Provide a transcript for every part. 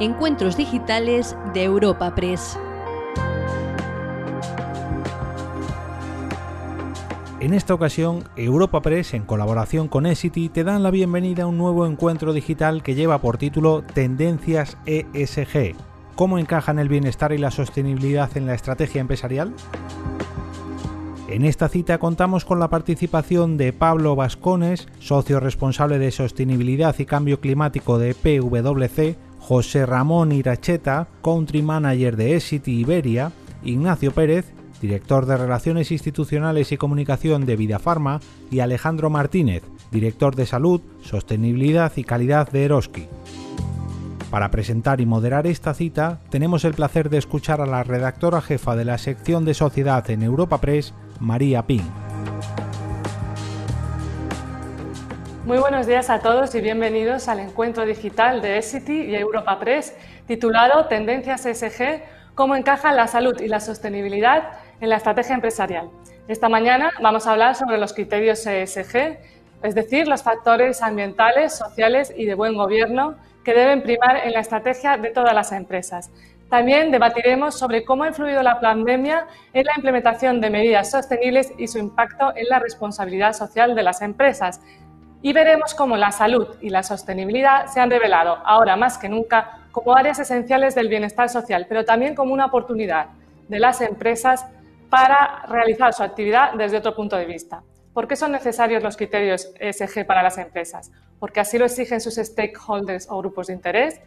Encuentros Digitales de Europa Press. En esta ocasión, Europa Press, en colaboración con Essity, te dan la bienvenida a un nuevo encuentro digital que lleva por título Tendencias ESG. ¿Cómo encajan el bienestar y la sostenibilidad en la estrategia empresarial? En esta cita contamos con la participación de Pablo Vascones, socio responsable de sostenibilidad y cambio climático de PwC, José Ramón Iracheta, country manager de Essity Iberia, Ignacio Pérez, director de Relaciones Institucionales y Comunicación de Vidafarma, y Alejandro Martínez, director de Salud, Sostenibilidad y Calidad de Eroski. Para presentar y moderar esta cita, tenemos el placer de escuchar a la redactora jefa de la sección de Sociedad en Europa Press, María Pin. Muy buenos días a todos y bienvenidos al encuentro digital de Essity y Europa Press titulado Tendencias ESG, cómo encajan la salud y la sostenibilidad en la estrategia empresarial. Esta mañana vamos a hablar sobre los criterios ESG, es decir, los factores ambientales, sociales y de buen gobierno que deben primar en la estrategia de todas las empresas. También debatiremos sobre cómo ha influido la pandemia en la implementación de medidas sostenibles y su impacto en la responsabilidad social de las empresas. Y veremos cómo la salud y la sostenibilidad se han revelado ahora más que nunca como áreas esenciales del bienestar social, pero también como una oportunidad de las empresas para realizar su actividad desde otro punto de vista. ¿Por qué son necesarios los criterios ESG para las empresas? Porque así lo exigen sus stakeholders o grupos de interés,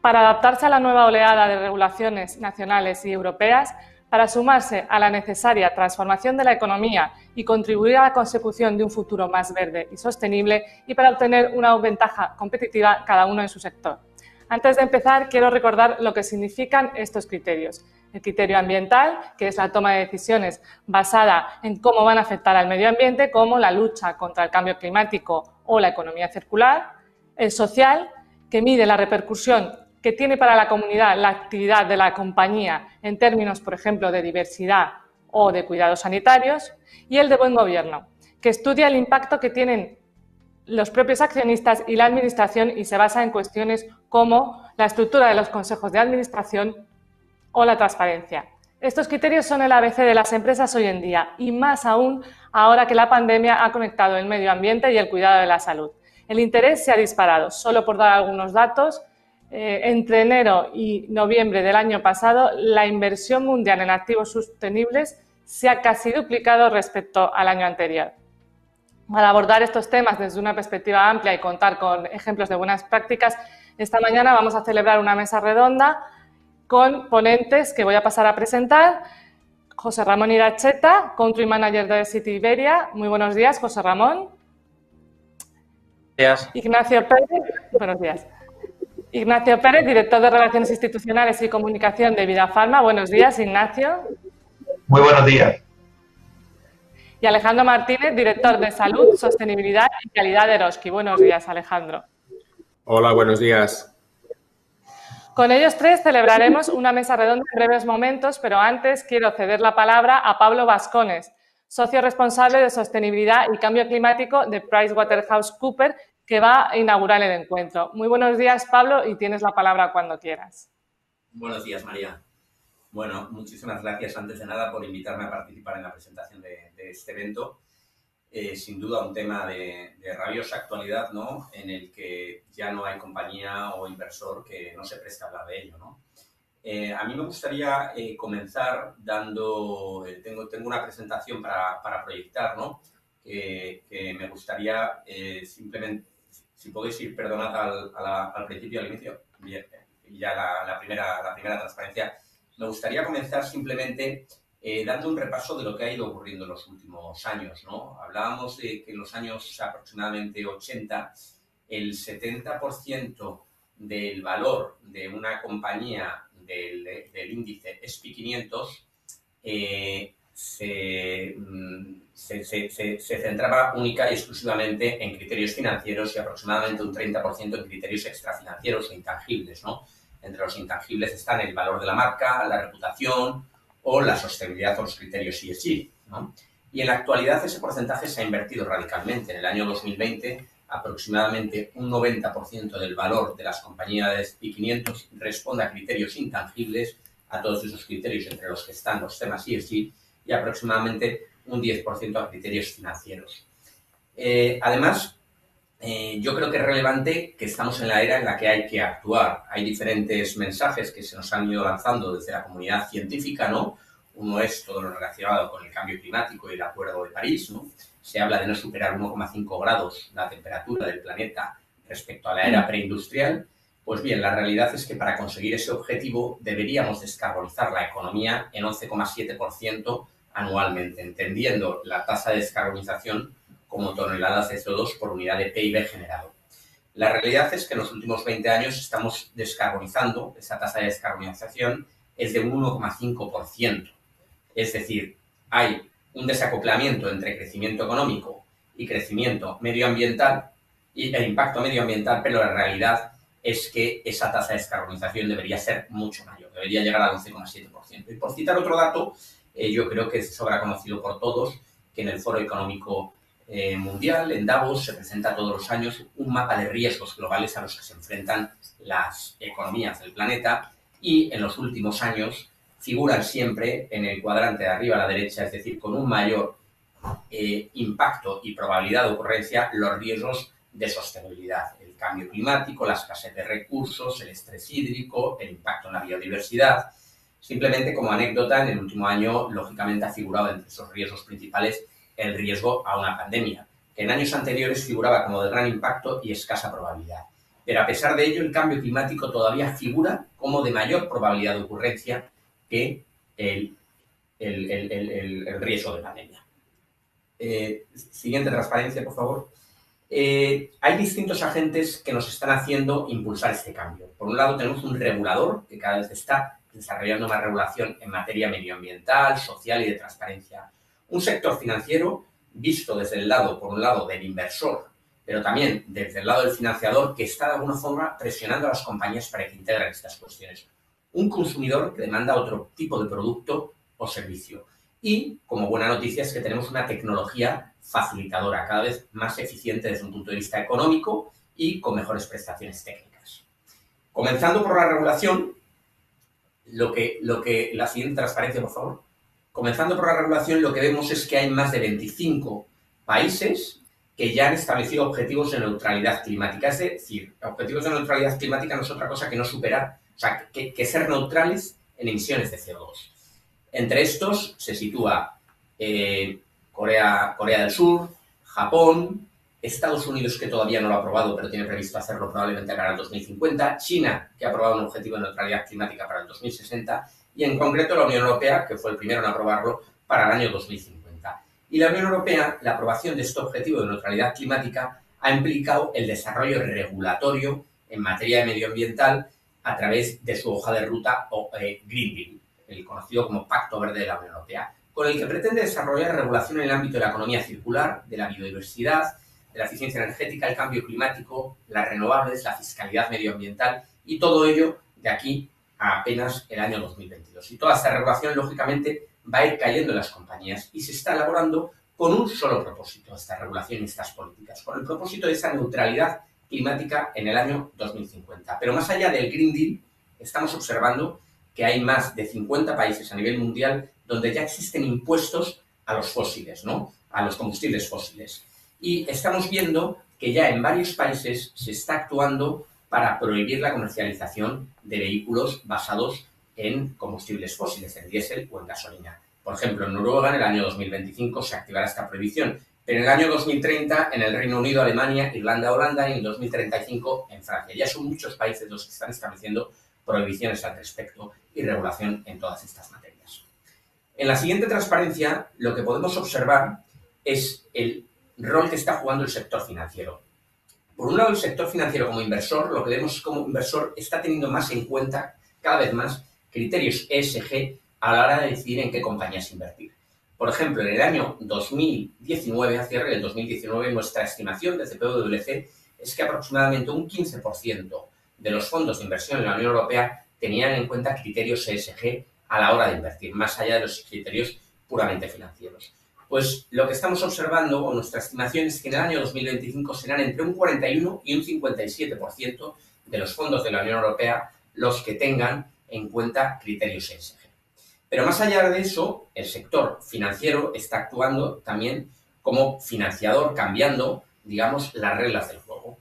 para adaptarse a la nueva oleada de regulaciones nacionales y europeas, para sumarse a la necesaria transformación de la economía y contribuir a la consecución de un futuro más verde y sostenible y para obtener una ventaja competitiva cada uno en su sector. Antes de empezar, quiero recordar lo que significan estos criterios. El criterio ambiental, que es la toma de decisiones basada en cómo van a afectar al medio ambiente, como la lucha contra el cambio climático o la economía circular. El social, que mide la repercusión que tiene para la comunidad la actividad de la compañía en términos, por ejemplo, de diversidad o de cuidados sanitarios. Y el de buen gobierno, que estudia el impacto que tienen los propios accionistas y la Administración y se basa en cuestiones como la estructura de los consejos de administración o la transparencia. Estos criterios son el ABC de las empresas hoy en día y más aún ahora que la pandemia ha conectado el medio ambiente y el cuidado de la salud. El interés se ha disparado. Solo por dar algunos datos, eh, entre enero y noviembre del año pasado, la inversión mundial en activos sostenibles se ha casi duplicado respecto al año anterior. Para abordar estos temas desde una perspectiva amplia y contar con ejemplos de buenas prácticas, esta mañana vamos a celebrar una mesa redonda con ponentes que voy a pasar a presentar. José Ramón Iracheta, Country Manager de City Iberia. Muy buenos días, José Ramón. Días. Ignacio Pérez. Buenos días. Ignacio Pérez, director de Relaciones Institucionales y Comunicación de Vida Farma. Buenos días, Ignacio. Muy buenos días y Alejandro Martínez, director de Salud, Sostenibilidad y Calidad de Eroski. Buenos días, Alejandro. Hola, buenos días. Con ellos tres celebraremos una mesa redonda en breves momentos, pero antes quiero ceder la palabra a Pablo Vascones, socio responsable de Sostenibilidad y Cambio Climático de PricewaterhouseCoopers, que va a inaugurar el encuentro. Muy buenos días, Pablo, y tienes la palabra cuando quieras. Buenos días, María. Bueno, muchísimas gracias antes de nada por invitarme a participar en la presentación de, este evento. Eh, sin duda un tema de, rabiosa actualidad, ¿no? En el que ya no hay compañía o inversor que no se preste a hablar de ello, ¿no? Eh, a mí me gustaría eh, comenzar dando, tengo, tengo una presentación para, para proyectar, ¿no? Que, me gustaría simplemente, si podéis ir, perdonad al, principio, al inicio, y ya la, primera, la primera transparencia me gustaría comenzar simplemente eh, dando un repaso de lo que ha ido ocurriendo en los últimos años. ¿no? Hablábamos de que en los años aproximadamente 80 el 70% del valor de una compañía del, índice SP 500 eh, mm, se, centraba única y exclusivamente en criterios financieros y aproximadamente un 30% en criterios extrafinancieros o intangibles, ¿no? Entre los intangibles están el valor de la marca, la reputación o la sostenibilidad o los criterios ESG. ¿no? Y en la actualidad ese porcentaje se ha invertido radicalmente. En el año 2020 aproximadamente un 90% del valor de las compañías y 500 responde a criterios intangibles, a todos esos criterios entre los que están los temas ESG, y aproximadamente un 10% a criterios financieros. Eh, además, eh, yo creo que es relevante que estamos en la era en la que hay que actuar. Hay diferentes mensajes que se nos han ido lanzando desde la comunidad científica, ¿no? Uno es todo lo relacionado con el cambio climático y el Acuerdo de París, ¿no? Se habla de no superar 1,5 grados la temperatura del planeta respecto a la era preindustrial. Pues bien, la realidad es que para conseguir ese objetivo deberíamos descarbonizar la economía en 11,7% anualmente, entendiendo la tasa de descarbonización como toneladas de CO2 por unidad de PIB generado. La realidad es que en los últimos 20 años estamos descarbonizando, esa tasa de descarbonización es de un 1,5%. Es decir, hay un desacoplamiento entre crecimiento económico y crecimiento medioambiental y el impacto medioambiental, pero la realidad es que esa tasa de descarbonización debería ser mucho mayor, debería llegar al 11,7%. Y por citar otro dato, eh, yo creo que sobra conocido por todos que en el Foro Económico eh, Mundial, en Davos, se presenta todos los años un mapa de riesgos globales a los que se enfrentan las economías del planeta y en los últimos años figuran siempre en el cuadrante de arriba a la derecha, es decir, con un mayor eh, impacto y probabilidad de ocurrencia los riesgos de sostenibilidad, el cambio climático, la escasez de recursos, el estrés hídrico, el impacto en la biodiversidad. Simplemente como anécdota, en el último año, lógicamente, ha figurado entre esos riesgos principales el riesgo a una pandemia, que en años anteriores figuraba como de gran impacto y escasa probabilidad. Pero a pesar de ello, el cambio climático todavía figura como de mayor probabilidad de ocurrencia que el, riesgo de pandemia. Eh, siguiente transparencia, por favor. Eh, hay distintos agentes que nos están haciendo impulsar este cambio. Por un lado, tenemos un regulador que cada vez está desarrollando más regulación en materia medioambiental, social y de transparencia. Un sector financiero visto desde el lado, por un lado, del inversor, pero también desde el lado del financiador que está de alguna forma presionando a las compañías para que integren estas cuestiones. Un consumidor que demanda otro tipo de producto o servicio. Y, como buena noticia, es que tenemos una tecnología facilitadora, cada vez más eficiente desde un punto de vista económico y con mejores prestaciones técnicas. Comenzando por la regulación, lo que, lo que, la siguiente transparencia, por favor. Comenzando por la regulación, lo que vemos es que hay más de 25 países que ya han establecido objetivos de neutralidad climática. Es decir, objetivos de neutralidad climática no es otra cosa que no superar, o sea, que, ser neutrales en emisiones de CO2. Entre estos se sitúa eh, Corea, Corea del Sur, Japón, Estados Unidos, que todavía no lo ha aprobado, pero tiene previsto hacerlo probablemente para el 2050, China, que ha aprobado un objetivo de neutralidad climática para el 2060, y en concreto la Unión Europea, que fue el primero en aprobarlo para el año 2050. Y la Unión Europea, la aprobación de este objetivo de neutralidad climática ha implicado el desarrollo regulatorio en materia de medioambiental a través de su hoja de ruta o eh, Green Deal, el conocido como Pacto Verde de la Unión Europea con el que pretende desarrollar regulación en el ámbito de la economía circular, de la biodiversidad, la eficiencia energética, el cambio climático, las renovables, la fiscalidad medioambiental y todo ello de aquí a apenas el año 2022. Y toda esta regulación, lógicamente, va a ir cayendo en las compañías y se está elaborando con un solo propósito, esta regulación y estas políticas, con el propósito de esa neutralidad climática en el año 2050. Pero más allá del Green Deal, estamos observando que hay más de 50 países a nivel mundial donde ya existen impuestos a los fósiles, ¿no? A los combustibles fósiles. Y estamos viendo que ya en varios países se está actuando para prohibir la comercialización de vehículos basados en combustibles fósiles, en diésel o en gasolina. Por ejemplo, en Noruega en el año 2025 se activará esta prohibición, pero en el año 2030 en el Reino Unido, Alemania, Irlanda, Holanda y en 2035 en Francia. Ya son muchos países los que están estableciendo prohibiciones al respecto y regulación en todas estas materias. En la siguiente transparencia, lo que podemos observar es el rol que está jugando el sector financiero. Por un lado, el sector financiero como inversor, lo que vemos como inversor, está teniendo más en cuenta, cada vez más, criterios ESG a la hora de decidir en qué compañías invertir. Por ejemplo, en el año 2019, a cierre del 2019, nuestra estimación de CPWC es que aproximadamente un 15% de los fondos de inversión en la Unión Europea tenían en cuenta criterios ESG a la hora de invertir, más allá de los criterios puramente financieros. Pues lo que estamos observando, o nuestra estimación, es que en el año 2025 serán entre un 41 y un 57% de los fondos de la Unión Europea los que tengan en cuenta criterios ESG. Pero más allá de eso, el sector financiero está actuando también como financiador, cambiando, digamos, las reglas del juego.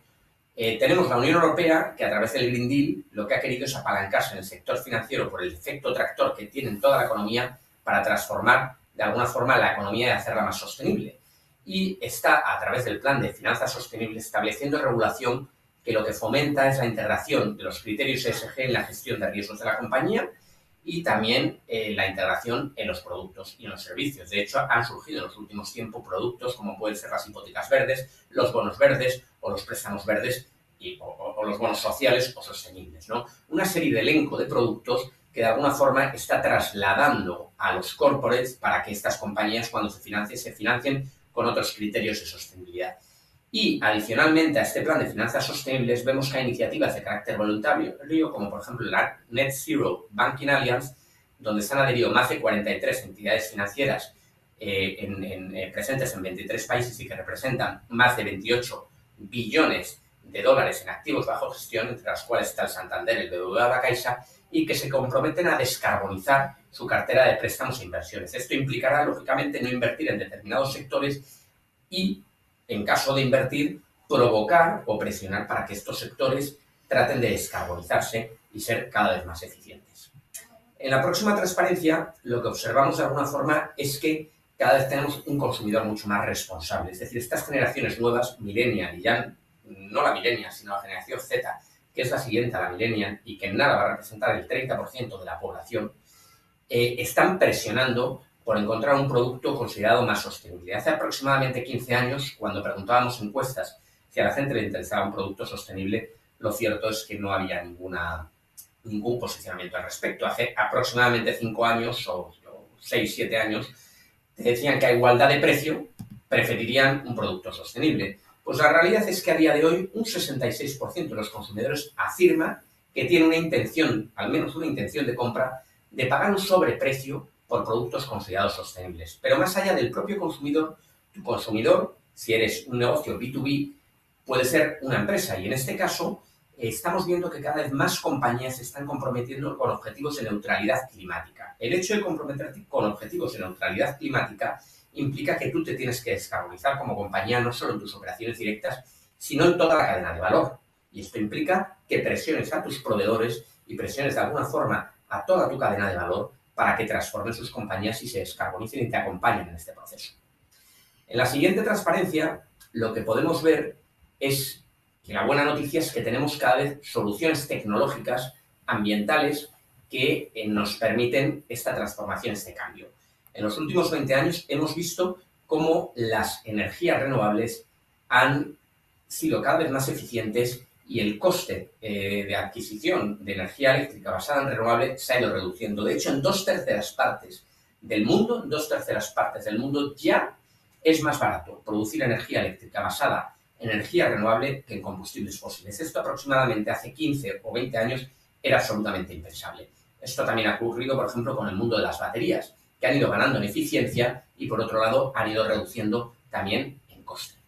Eh, tenemos la Unión Europea que a través del Green Deal lo que ha querido es apalancarse en el sector financiero por el efecto tractor que tiene en toda la economía para transformar de alguna forma la economía y hacerla más sostenible. Y está, a través del plan de finanzas sostenibles, estableciendo regulación que lo que fomenta es la integración de los criterios ESG en la gestión de riesgos de la compañía y también eh, la integración en los productos y en los servicios. De hecho, han surgido en los últimos tiempos productos como pueden ser las hipotecas verdes, los bonos verdes o los préstamos verdes y, o, los bonos sociales o sostenibles. ¿no? Una serie de elenco de productos que de alguna forma está trasladando a los corporates para que estas compañías cuando se financien se financien con otros criterios de sostenibilidad. Y adicionalmente a este plan de finanzas sostenibles vemos que hay iniciativas de carácter voluntario, como por ejemplo la Net Zero Banking Alliance, donde se han adherido más de 43 entidades financieras eh, eh, presentes en 23 países y que representan más de 28 billones de dólares en activos bajo gestión, entre las cuales está el Santander, el BBVA, la Caixa, y que se comprometen a descarbonizar su cartera de préstamos e inversiones. Esto implicará, lógicamente, no invertir en determinados sectores y, en caso de invertir, provocar o presionar para que estos sectores traten de descarbonizarse y ser cada vez más eficientes. En la próxima transparencia, lo que observamos de alguna forma es que cada vez tenemos un consumidor mucho más responsable. Es decir, estas generaciones nuevas, millennial y ya no la millennial, sino la generación Z, que es la siguiente a la millennial y que en nada va a representar el 30% de la población, eh, están presionando por encontrar un producto considerado más sostenible. Hace aproximadamente 15 años, cuando preguntábamos encuestas si a la gente le interesaba un producto sostenible, lo cierto es que no había ninguna, ningún posicionamiento al respecto. Hace aproximadamente 5 años o, o 6, 7 años, te decían que a igualdad de precio preferirían un producto sostenible. Pues la realidad es que a día de hoy un 66% de los consumidores afirma que tiene una intención, al menos una intención de compra, de pagar un sobreprecio por productos considerados sostenibles. Pero más allá del propio consumidor, tu consumidor, si eres un negocio B2B, puede ser una empresa. Y en este caso, estamos viendo que cada vez más compañías se están comprometiendo con objetivos de neutralidad climática. El hecho de comprometerte con objetivos de neutralidad climática implica que tú te tienes que descarbonizar como compañía no solo en tus operaciones directas, sino en toda la cadena de valor. Y esto implica que presiones a tus proveedores y presiones de alguna forma a toda tu cadena de valor para que transformen sus compañías y se descarbonicen y te acompañen en este proceso. En la siguiente transparencia, lo que podemos ver es que la buena noticia es que tenemos cada vez soluciones tecnológicas ambientales que eh, nos permiten esta transformación, este cambio. En los últimos 20 años hemos visto cómo las energías renovables han sido cada vez más eficientes y el coste eh, de adquisición de energía eléctrica basada en renovables se ha ido reduciendo. De hecho, en dos terceras partes del mundo, en dos terceras partes del mundo ya es más barato producir energía eléctrica basada en energía renovable que en combustibles fósiles. Esto aproximadamente hace 15 o 20 años era absolutamente impensable. Esto también ha ocurrido, por ejemplo, con el mundo de las baterías que han ido ganando en eficiencia y por otro lado han ido reduciendo también en coste.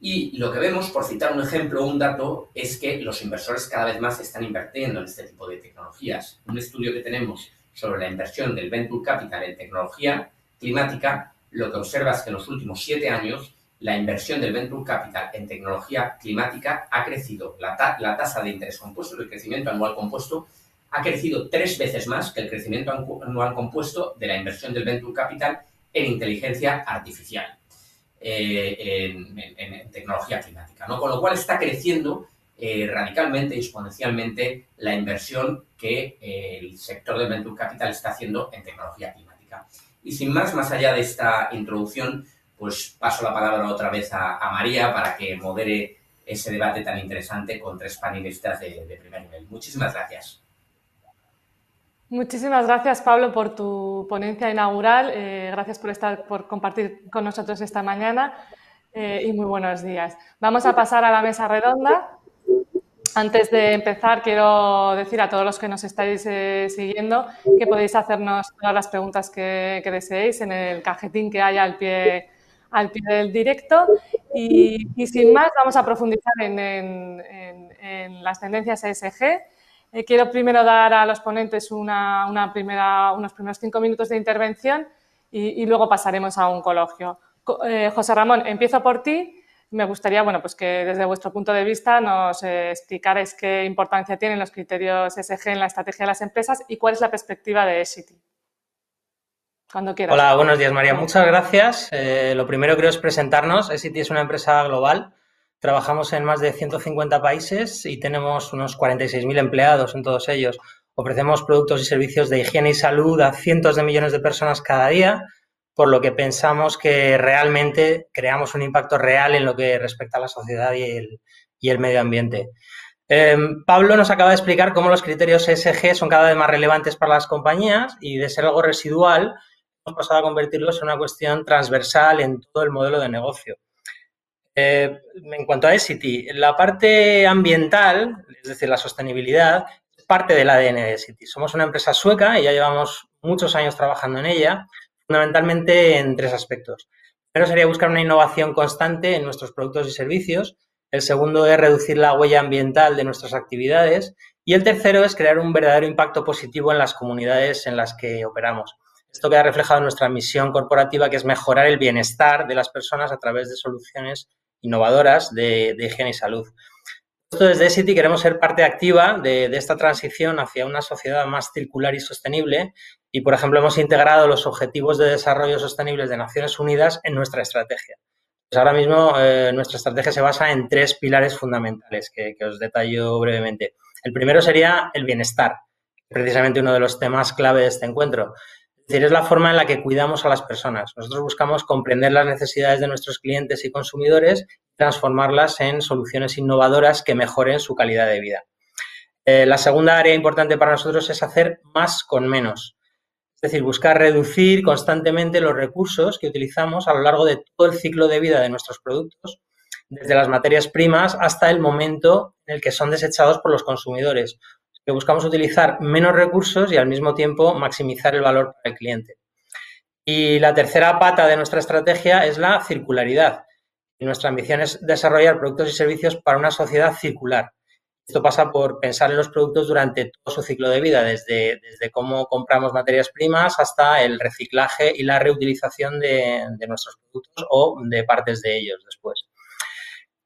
Y lo que vemos, por citar un ejemplo un dato, es que los inversores cada vez más están invirtiendo en este tipo de tecnologías. Un estudio que tenemos sobre la inversión del Venture Capital en tecnología climática, lo que observa es que en los últimos siete años la inversión del Venture Capital en tecnología climática ha crecido. La, la tasa de interés compuesto, el crecimiento anual compuesto, ha crecido tres veces más que el crecimiento anual compuesto de la inversión del Venture Capital en inteligencia artificial, eh, en, tecnología climática. Con lo cual está creciendo eh, radicalmente y exponencialmente la inversión que eh, el sector del Venture Capital está haciendo en tecnología climática. Y sin más, más allá de esta introducción, pues paso la palabra otra vez a, María para que modere ese debate tan interesante con tres panelistas de primer nivel. Muchísimas gracias. Muchísimas gracias, Pablo, por tu ponencia inaugural. Eh, gracias por, estar, por compartir con nosotros esta mañana eh, y muy buenos días. Vamos a pasar a la mesa redonda. Antes de empezar, quiero decir a todos los que nos estáis eh, siguiendo que podéis hacernos todas las preguntas que, deseéis en el cajetín que hay al pie, al pie del directo. Y, sin más, vamos a profundizar en, las tendencias ESG. Eh, quiero primero dar a los ponentes una, primera, unos primeros cinco minutos de intervención y, luego pasaremos a un coloquio. Eh, José Ramón, empiezo por ti me gustaría, bueno, pues que desde vuestro punto de vista nos eh, explicarais qué importancia tienen los criterios SG en la estrategia de las empresas y cuál es la perspectiva de Esity. Cuando quieras. Hola, buenos días, María. Muchas gracias. Eh, lo primero creo es presentarnos. Esity es una empresa global. Trabajamos en más de 150 países y tenemos unos 46.000 empleados en todos ellos. Ofrecemos productos y servicios de higiene y salud a cientos de millones de personas cada día por lo que pensamos que realmente creamos un impacto real en lo que respecta a la sociedad y el, medio ambiente. Em, Pablo nos acaba de explicar cómo los criterios ESG son cada vez más relevantes para las compañías y de ser algo residual hemos pasado a convertirlos en una cuestión transversal en todo el modelo de negocio. Eh, en cuanto a Essity, la parte ambiental, es decir, la sostenibilidad, es parte del ADN de Essity. Somos una empresa sueca y ya llevamos muchos años trabajando en ella fundamentalmente en tres aspectos. Primero sería buscar una innovación constante en nuestros productos y servicios. El segundo es reducir la huella ambiental de nuestras actividades. Y el tercero es crear un verdadero impacto positivo en las comunidades en las que operamos. Esto queda reflejado en nuestra misión corporativa, que es mejorar el bienestar de las personas a través de soluciones innovadoras de, higiene y salud. Desde City queremos ser parte activa de, esta transición hacia una sociedad más circular y sostenible y, por ejemplo, hemos integrado los Objetivos de Desarrollo Sostenibles de Naciones Unidas en nuestra estrategia. Pues ahora mismo eh, nuestra estrategia se basa en tres pilares fundamentales que, os detallo brevemente. El primero sería el bienestar, precisamente uno de los temas clave de este encuentro. Es decir, es la forma en la que cuidamos a las personas. Nosotros buscamos comprender las necesidades de nuestros clientes y consumidores transformarlas en soluciones innovadoras que mejoren su calidad de vida. Eh, la segunda área importante para nosotros es hacer más con menos. Es decir, buscar reducir constantemente los recursos que utilizamos a lo largo de todo el ciclo de vida de nuestros productos, desde las materias primas hasta el momento en el que son desechados por los consumidores. Que buscamos utilizar menos recursos y al mismo tiempo maximizar el valor para el cliente. Y la tercera pata de nuestra estrategia es la circularidad nuestra ambición es desarrollar productos y servicios para una sociedad circular. Esto pasa por pensar en los productos durante todo su ciclo de vida, desde, desde cómo compramos materias primas hasta el reciclaje y la reutilización de, nuestros productos o de partes de ellos después.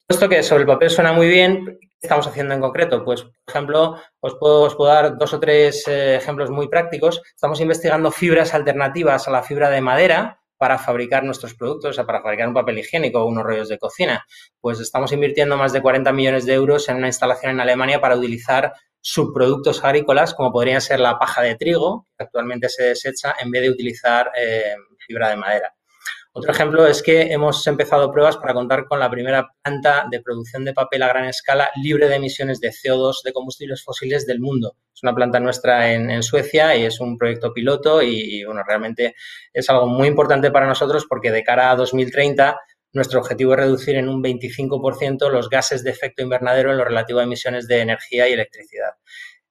Esto que sobre el papel suena muy bien, ¿qué estamos haciendo en concreto? Pues, por ejemplo, os puedo, dar dos o tres eh, ejemplos muy prácticos. Estamos investigando fibras alternativas a la fibra de madera para fabricar nuestros productos, o sea, para fabricar un papel higiénico o unos rollos de cocina. Pues estamos invirtiendo más de 40 millones de euros en una instalación en Alemania para utilizar subproductos agrícolas como podrían ser la paja de trigo, que actualmente se desecha, en vez de utilizar eh, fibra de madera. Otro ejemplo es que hemos empezado pruebas para contar con la primera planta de producción de papel a gran escala libre de emisiones de CO2 de combustibles fósiles del mundo. Es una planta nuestra en, Suecia y es un proyecto piloto y, bueno, realmente es algo muy importante para nosotros porque de cara a 2030 nuestro objetivo es reducir en un 25% los gases de efecto invernadero en lo relativo a emisiones de energía y electricidad.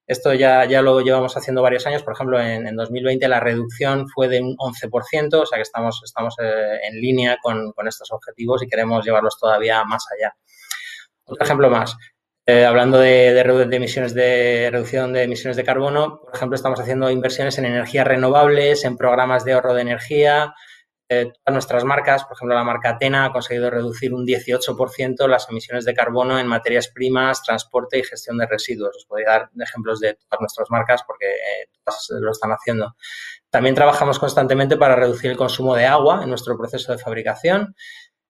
Esto ya, ya lo llevamos haciendo varios años. Por ejemplo, en, 2020 la reducción fue de un 11%, o sea que estamos, estamos eh, en línea con, estos objetivos y queremos llevarlos todavía más allá. Otro ejemplo más. Eh, hablando de, de, emisiones de reducción de emisiones de carbono, por ejemplo, estamos haciendo inversiones en energías renovables, en programas de ahorro de energía, eh, todas nuestras marcas, por ejemplo, la marca Atena ha conseguido reducir un 18% las emisiones de carbono en materias primas, transporte y gestión de residuos. Os podría dar ejemplos de todas nuestras marcas porque eh, todas lo están haciendo. También trabajamos constantemente para reducir el consumo de agua en nuestro proceso de fabricación.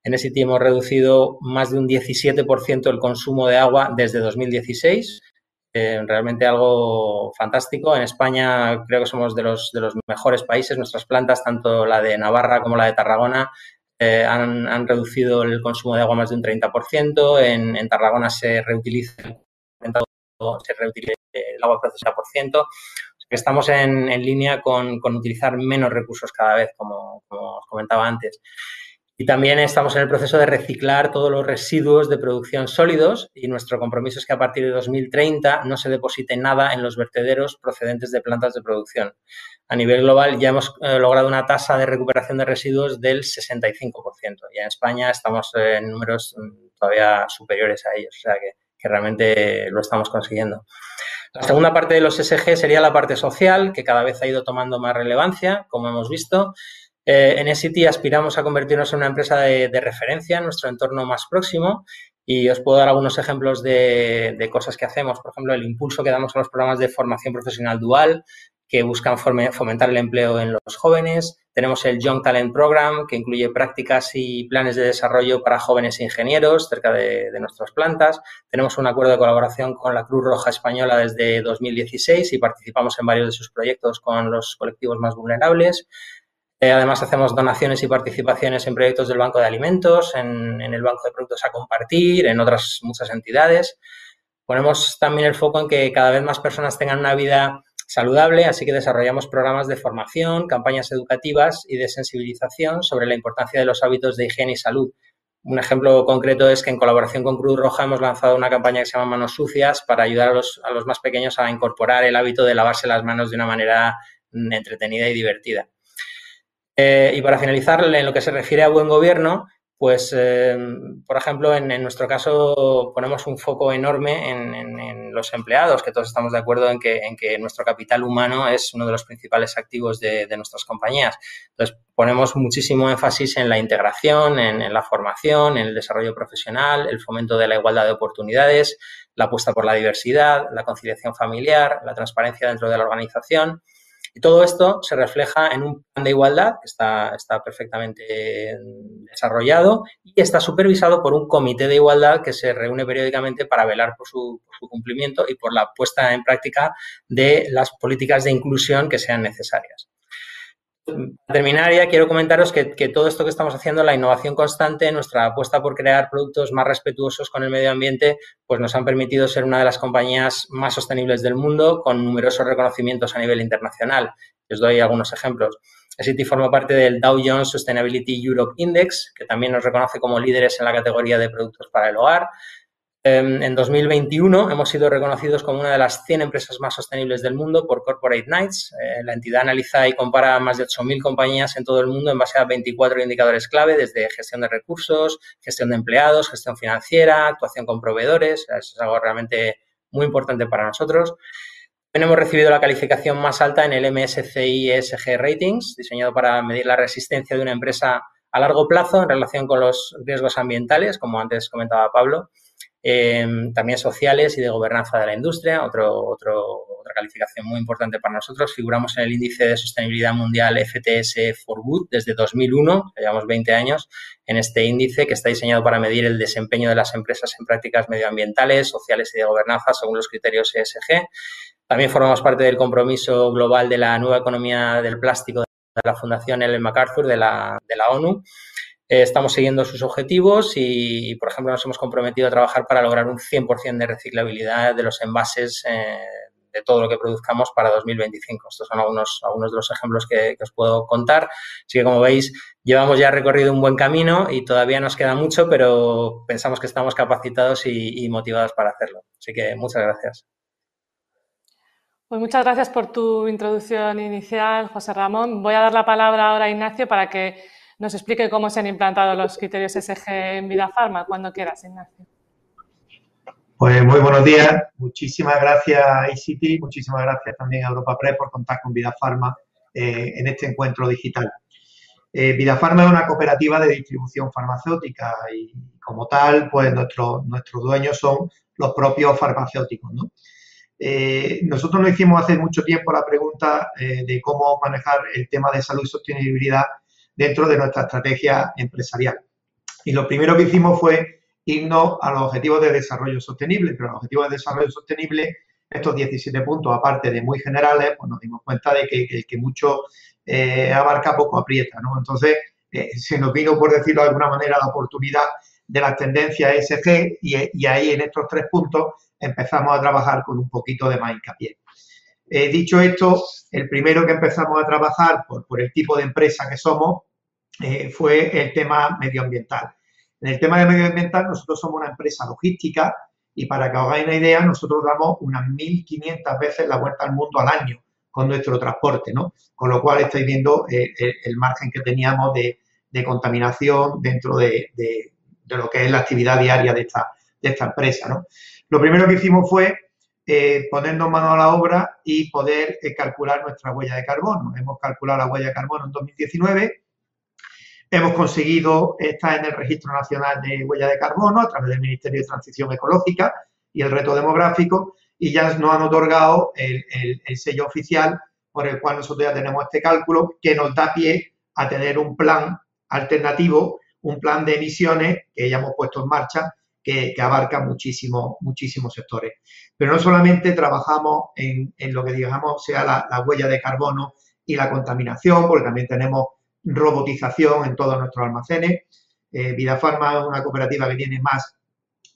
En SIT hemos reducido más de un 17% el consumo de agua desde 2016 realmente algo fantástico. En España creo que somos de los, de los mejores países. Nuestras plantas, tanto la de Navarra como la de Tarragona, eh, han, reducido el consumo de agua más de un 30%. En, Tarragona se reutiliza, se reutiliza el agua procesada por ciento. Estamos en, línea con, utilizar menos recursos cada vez, como os comentaba antes. Y también estamos en el proceso de reciclar todos los residuos de producción sólidos y nuestro compromiso es que a partir de 2030 no se deposite nada en los vertederos procedentes de plantas de producción. A nivel global ya hemos eh, logrado una tasa de recuperación de residuos del 65% y en España estamos en números mm, todavía superiores a ellos, o sea que, que realmente lo estamos consiguiendo. La segunda parte de los SG sería la parte social, que cada vez ha ido tomando más relevancia, como hemos visto. Eh, en SIT aspiramos a convertirnos en una empresa de, referencia en nuestro entorno más próximo y os puedo dar algunos ejemplos de, cosas que hacemos. Por ejemplo, el impulso que damos a los programas de formación profesional dual que buscan fomentar el empleo en los jóvenes. Tenemos el Young Talent Program, que incluye prácticas y planes de desarrollo para jóvenes ingenieros cerca de, de, nuestras plantas. Tenemos un acuerdo de colaboración con la Cruz Roja Española desde 2016 y participamos en varios de sus proyectos con los colectivos más vulnerables. Eh, además, hacemos donaciones y participaciones en proyectos del Banco de Alimentos, en, el Banco de Productos a Compartir, en otras muchas entidades. Ponemos también el foco en que cada vez más personas tengan una vida saludable, así que desarrollamos programas de formación, campañas educativas y de sensibilización sobre la importancia de los hábitos de higiene y salud. Un ejemplo concreto es que en colaboración con Cruz Roja hemos lanzado una campaña que se llama Manos Sucias para ayudar a los, más pequeños a incorporar el hábito de lavarse las manos de una manera entretenida y divertida. Eh, y para finalizar, en lo que se refiere a buen gobierno, pues, eh, por ejemplo, en, nuestro caso ponemos un foco enorme en, los empleados, que todos estamos de acuerdo en que, en que, nuestro capital humano es uno de los principales activos de, nuestras compañías. Entonces, ponemos muchísimo énfasis en la integración, en, la formación, en el desarrollo profesional, el fomento de la igualdad de oportunidades, la apuesta por la diversidad, la conciliación familiar, la transparencia dentro de la organización y todo esto se refleja en un plan de igualdad que está, está perfectamente desarrollado y está supervisado por un comité de igualdad que se reúne periódicamente para velar por su, por su cumplimiento y por la puesta en práctica de las políticas de inclusión que sean necesarias. Para terminar, ya quiero comentaros que, todo esto que estamos haciendo, la innovación constante, nuestra apuesta por crear productos más respetuosos con el medio ambiente, pues nos han permitido ser una de las compañías más sostenibles del mundo con numerosos reconocimientos a nivel internacional. Os doy algunos ejemplos. SIT forma parte del Dow Jones Sustainability Europe Index, que también nos reconoce como líderes en la categoría de productos para el hogar. Em, en 2021 hemos sido reconocidos como una de las 100 empresas más sostenibles del mundo por Corporate Knights. Eh, la entidad analiza y compara más de 8.000 compañías en todo el mundo en base a 24 indicadores clave, desde gestión de recursos, gestión de empleados, gestión financiera, actuación con proveedores. Es algo realmente muy importante para nosotros. Hemos recibido la calificación más alta en el MSCI ESG Ratings, diseñado para medir la resistencia de una empresa a largo plazo en relación con los riesgos ambientales, como antes comentaba Pablo. Em, también sociales y de gobernanza de la industria, otro, otra calificación muy importante para nosotros. Figuramos en el índice de sostenibilidad mundial FTS for Good desde 2001, llevamos 20 años en este índice que está diseñado para medir el desempeño de las empresas en prácticas medioambientales, sociales y de gobernanza según los criterios ESG. También formamos parte del compromiso global de la nueva economía del plástico de la Fundación Ellen MacArthur de la, de la ONU eh, estamos siguiendo sus objetivos y, por ejemplo, nos hemos comprometido a trabajar para lograr un 100% de reciclabilidad de los envases eh, de todo lo que produzcamos para 2025. Estos son algunos, algunos de los ejemplos que, os puedo contar. Así que, como veis, llevamos ya recorrido un buen camino y todavía nos queda mucho, pero pensamos que estamos capacitados y, motivados para hacerlo. Así que muchas gracias. Pues muchas gracias por tu introducción inicial, José Ramón. Voy a dar la palabra ahora a Ignacio para que nos explique cómo se han implantado los criterios SG en Vida Farma. Cuando quieras, Ignacio. Pues muy buenos días. Muchísimas gracias a ICT, muchísimas gracias también a Europa Press por contar con Vida Farma eh, en este encuentro digital. Eh, Vida Farma es una cooperativa de distribución farmacéutica y como tal, pues nuestros dueños son los propios farmacéuticos. Eh, nosotros nos hicimos hace mucho tiempo la pregunta de cómo manejar el tema de salud y sostenibilidad dentro de nuestra estrategia empresarial. Y lo primero que hicimos fue irnos a los objetivos de desarrollo sostenible, pero los objetivos de desarrollo sostenible, estos 17 puntos, aparte de muy generales, pues nos dimos cuenta de que, que, mucho eh, abarca, poco aprieta, ¿no? Entonces, eh, se nos vino, por decirlo de alguna manera, la oportunidad de las tendencias ESG y, ahí en estos tres puntos empezamos a trabajar con un poquito de más hincapié. Eh, dicho esto, el primero que empezamos a trabajar por, el tipo de empresa que somos eh, fue el tema medioambiental. En el tema de medioambiental, nosotros somos una empresa logística y para que os hagáis una idea, nosotros damos unas 1.500 veces la vuelta al mundo al año con nuestro transporte, ¿no? Con lo cual estáis viendo eh, el, margen que teníamos de, contaminación dentro de, lo que es la actividad diaria de esta, de empresa, ¿no? Lo primero que hicimos fue eh, ponernos mano a la obra y poder eh, calcular nuestra huella de carbono. Hemos calculado la huella de carbono en 2019 Hemos conseguido estar en el Registro Nacional de Huella de Carbono a través del Ministerio de Transición Ecológica y el reto demográfico y ya nos han otorgado el, sello oficial por el cual nosotros ya tenemos este cálculo que nos da pie a tener un plan alternativo, un plan de emisiones que ya hemos puesto en marcha que, abarca muchísimos muchísimos sectores. Pero no solamente trabajamos en, lo que digamos sea la, la huella de carbono y la contaminación, porque también tenemos robotización en todos nuestros almacenes. Eh, Vidafarma es una cooperativa que tiene más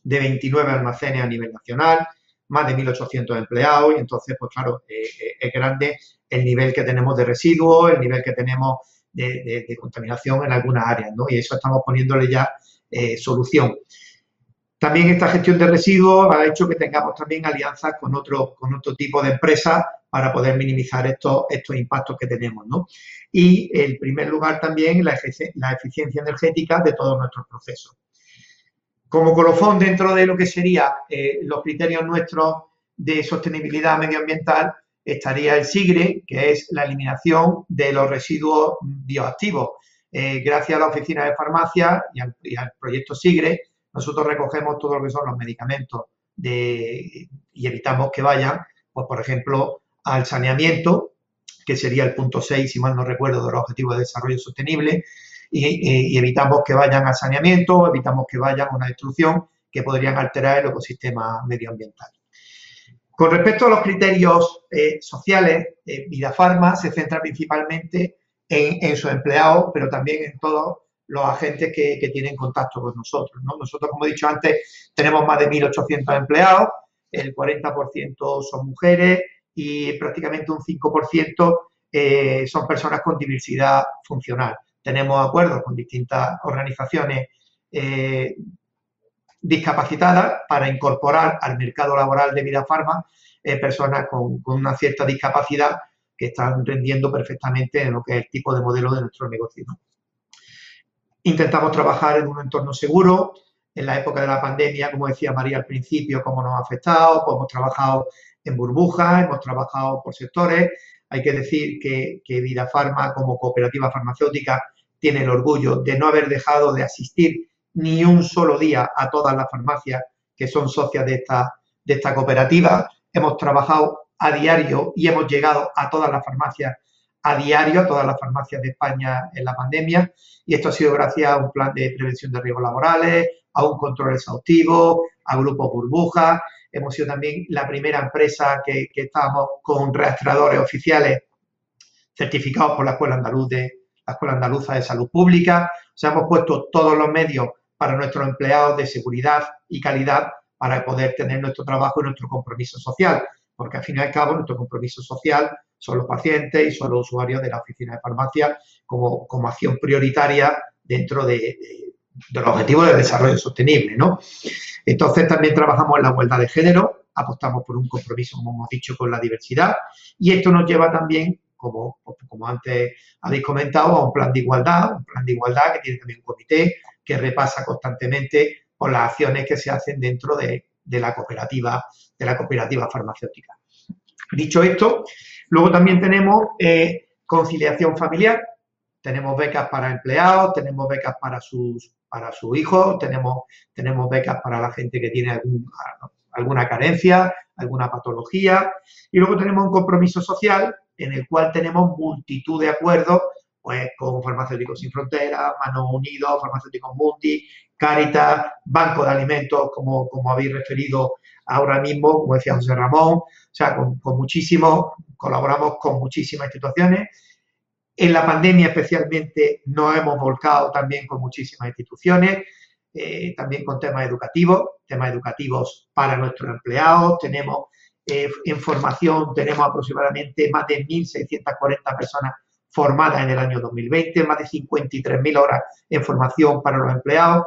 de 29 almacenes a nivel nacional, más de 1.800 empleados y entonces, pues claro, eh, eh, es grande el nivel que tenemos de residuos, el nivel que tenemos de, contaminación en algunas áreas, ¿no? Y eso estamos poniéndole ya solución. También esta gestión de residuos ha hecho que tengamos también alianzas con otro, con otro tipo de empresas para poder minimizar estos, estos impactos que tenemos. ¿no? Y, en primer lugar, también la, eficiencia energética de todos nuestros procesos. Como colofón dentro de lo que serían eh, los criterios nuestros de sostenibilidad medioambiental, estaría el SIGRE, que es la eliminación de los residuos bioactivos. Eh, gracias a la Oficina de Farmacia y al, y al proyecto SIGRE, nosotros recogemos todo lo que son los medicamentos y evitamos que vayan, pues, por ejemplo, al saneamiento, que sería el punto 6, si mal no recuerdo, de los Objetivos de Desarrollo Sostenible, y, evitamos que vayan al saneamiento, evitamos que vayan a una destrucción que podrían alterar el ecosistema medioambiental. Con respecto a los criterios eh, sociales, eh, Vidafarma se centra principalmente en, en sus empleados, pero también en todos los agentes que, tienen contacto con nosotros. Nosotros, como he dicho antes, tenemos más de 1.800 empleados, el 40% son mujeres y prácticamente un 5% eh, son personas con diversidad funcional. Tenemos acuerdos con distintas organizaciones eh, discapacitadas para incorporar al mercado laboral de Vida Farma eh, personas con, una cierta discapacidad que están rendiendo perfectamente en lo que es el tipo de modelo de nuestro negocio. Intentamos trabajar en un entorno seguro. En la época de la pandemia, como decía María al principio, cómo nos ha afectado, pues hemos trabajado en burbujas, hemos trabajado por sectores. Hay que decir que, que Vida Farma, como cooperativa farmacéutica, tiene el orgullo de no haber dejado de asistir ni un solo día a todas las farmacias que son socias de esta, de esta cooperativa. Hemos trabajado a diario y hemos llegado a todas las farmacias a diario a todas las farmacias de España en la pandemia y esto ha sido gracias a un plan de prevención de riesgos laborales, a un control exhaustivo, a grupos burbujas. Hemos sido también la primera empresa que, estábamos con rastreadores oficiales certificados por la Escuela, Andaluz de, la Escuela Andaluza de Salud Pública. O sea, hemos puesto todos los medios para nuestros empleados de seguridad y calidad para poder tener nuestro trabajo y nuestro compromiso social, porque al fin y al cabo nuestro compromiso social son los pacientes y son los usuarios de la oficina de farmacia como, como acción prioritaria dentro de, los objetivos de desarrollo sostenible. ¿no? Entonces también trabajamos en la igualdad de género, apostamos por un compromiso, como hemos dicho, con la diversidad y esto nos lleva también, como, como antes habéis comentado, a un plan de igualdad, un plan de igualdad que tiene también un comité que repasa constantemente por las acciones que se hacen dentro de, de la cooperativa, de la cooperativa farmacéutica. Dicho esto, luego también tenemos eh, conciliación familiar, tenemos becas para empleados, tenemos becas para sus, para sus hijos, tenemos, tenemos becas para la gente que tiene alguna carencia, alguna patología, y luego tenemos un compromiso social en el cual tenemos multitud de acuerdos pues con Farmacéuticos Sin Fronteras, Manos Unidos, Farmacéuticos Mundi, Caritas, Banco de Alimentos, como, como habéis referido ahora mismo, como decía José Ramón, o sea, con, muchísimos, colaboramos con muchísimas instituciones. En la pandemia especialmente nos hemos volcado también con muchísimas instituciones, eh, también con temas educativos, temas educativos para nuestros empleados. Tenemos eh, en formación, tenemos aproximadamente más de 1.640 personas formadas en el año 2020, más de 53.000 horas en formación para los empleados,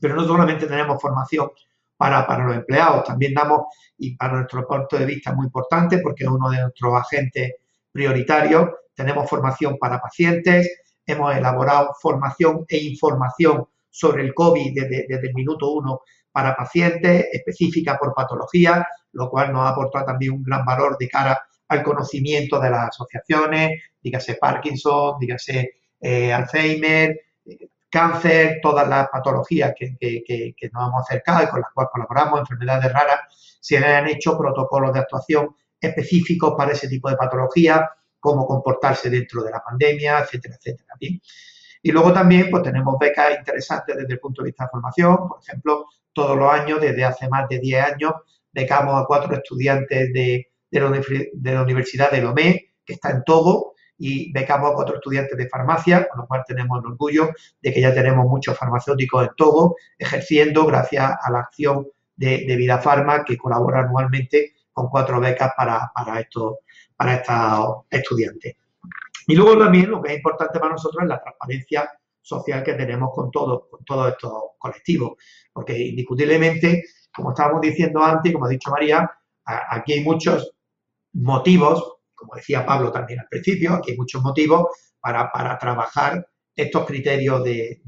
pero no solamente tenemos formación para, para los empleados, también damos, y para nuestro punto de vista muy importante porque es uno de nuestros agentes prioritarios, tenemos formación para pacientes, hemos elaborado formación e información sobre el COVID desde, desde el minuto uno para pacientes, específica por patología, lo cual nos ha aportado también un gran valor de cara al conocimiento de las asociaciones, dígase Parkinson, dígase eh, Alzheimer, cáncer, todas las patologías que, nos hemos acercado y con las cuales colaboramos, enfermedades raras, se han hecho protocolos de actuación específicos para ese tipo de patologías, cómo comportarse dentro de la pandemia, etcétera, etcétera. Y luego también pues, tenemos becas interesantes desde el punto de vista de formación. Por ejemplo, todos los años, desde hace más de 10 años, becamos a cuatro estudiantes de, de la, Universidad de Lomé, que está en Togo, y becamos a cuatro estudiantes de farmacia, con lo cual tenemos el orgullo de que ya tenemos muchos farmacéuticos en Togo ejerciendo gracias a la acción de, de Vida Farma que colabora anualmente con cuatro becas para, para, estos, para estos estudiantes. Y luego también lo que es importante para nosotros es la transparencia social que tenemos con, todo, con todos estos colectivos, porque indiscutiblemente, como estábamos diciendo antes, como ha dicho María, aquí hay muchos motivos, como decía Pablo también al principio, aquí hay muchos motivos para, trabajar estos criterios de,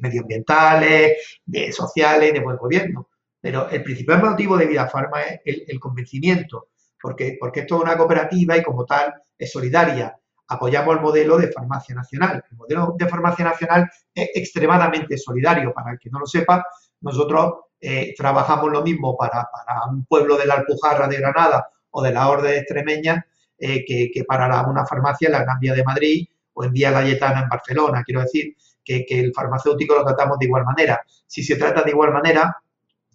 medioambientales, de sociales, de buen gobierno. Pero el principal motivo de Vida Farma es el, convencimiento, porque, porque esto es una cooperativa y como tal es solidaria. Apoyamos el modelo de farmacia nacional. El modelo de farmacia nacional es extremadamente solidario. Para el que no lo sepa, nosotros eh, trabajamos lo mismo para, un pueblo de la Alpujarra de Granada o de la Orde Extremeña eh, que, para una farmacia en la Gran Vía de Madrid o en Vía Layetana en Barcelona. Quiero decir que, el farmacéutico lo tratamos de igual manera. Si se trata de igual manera,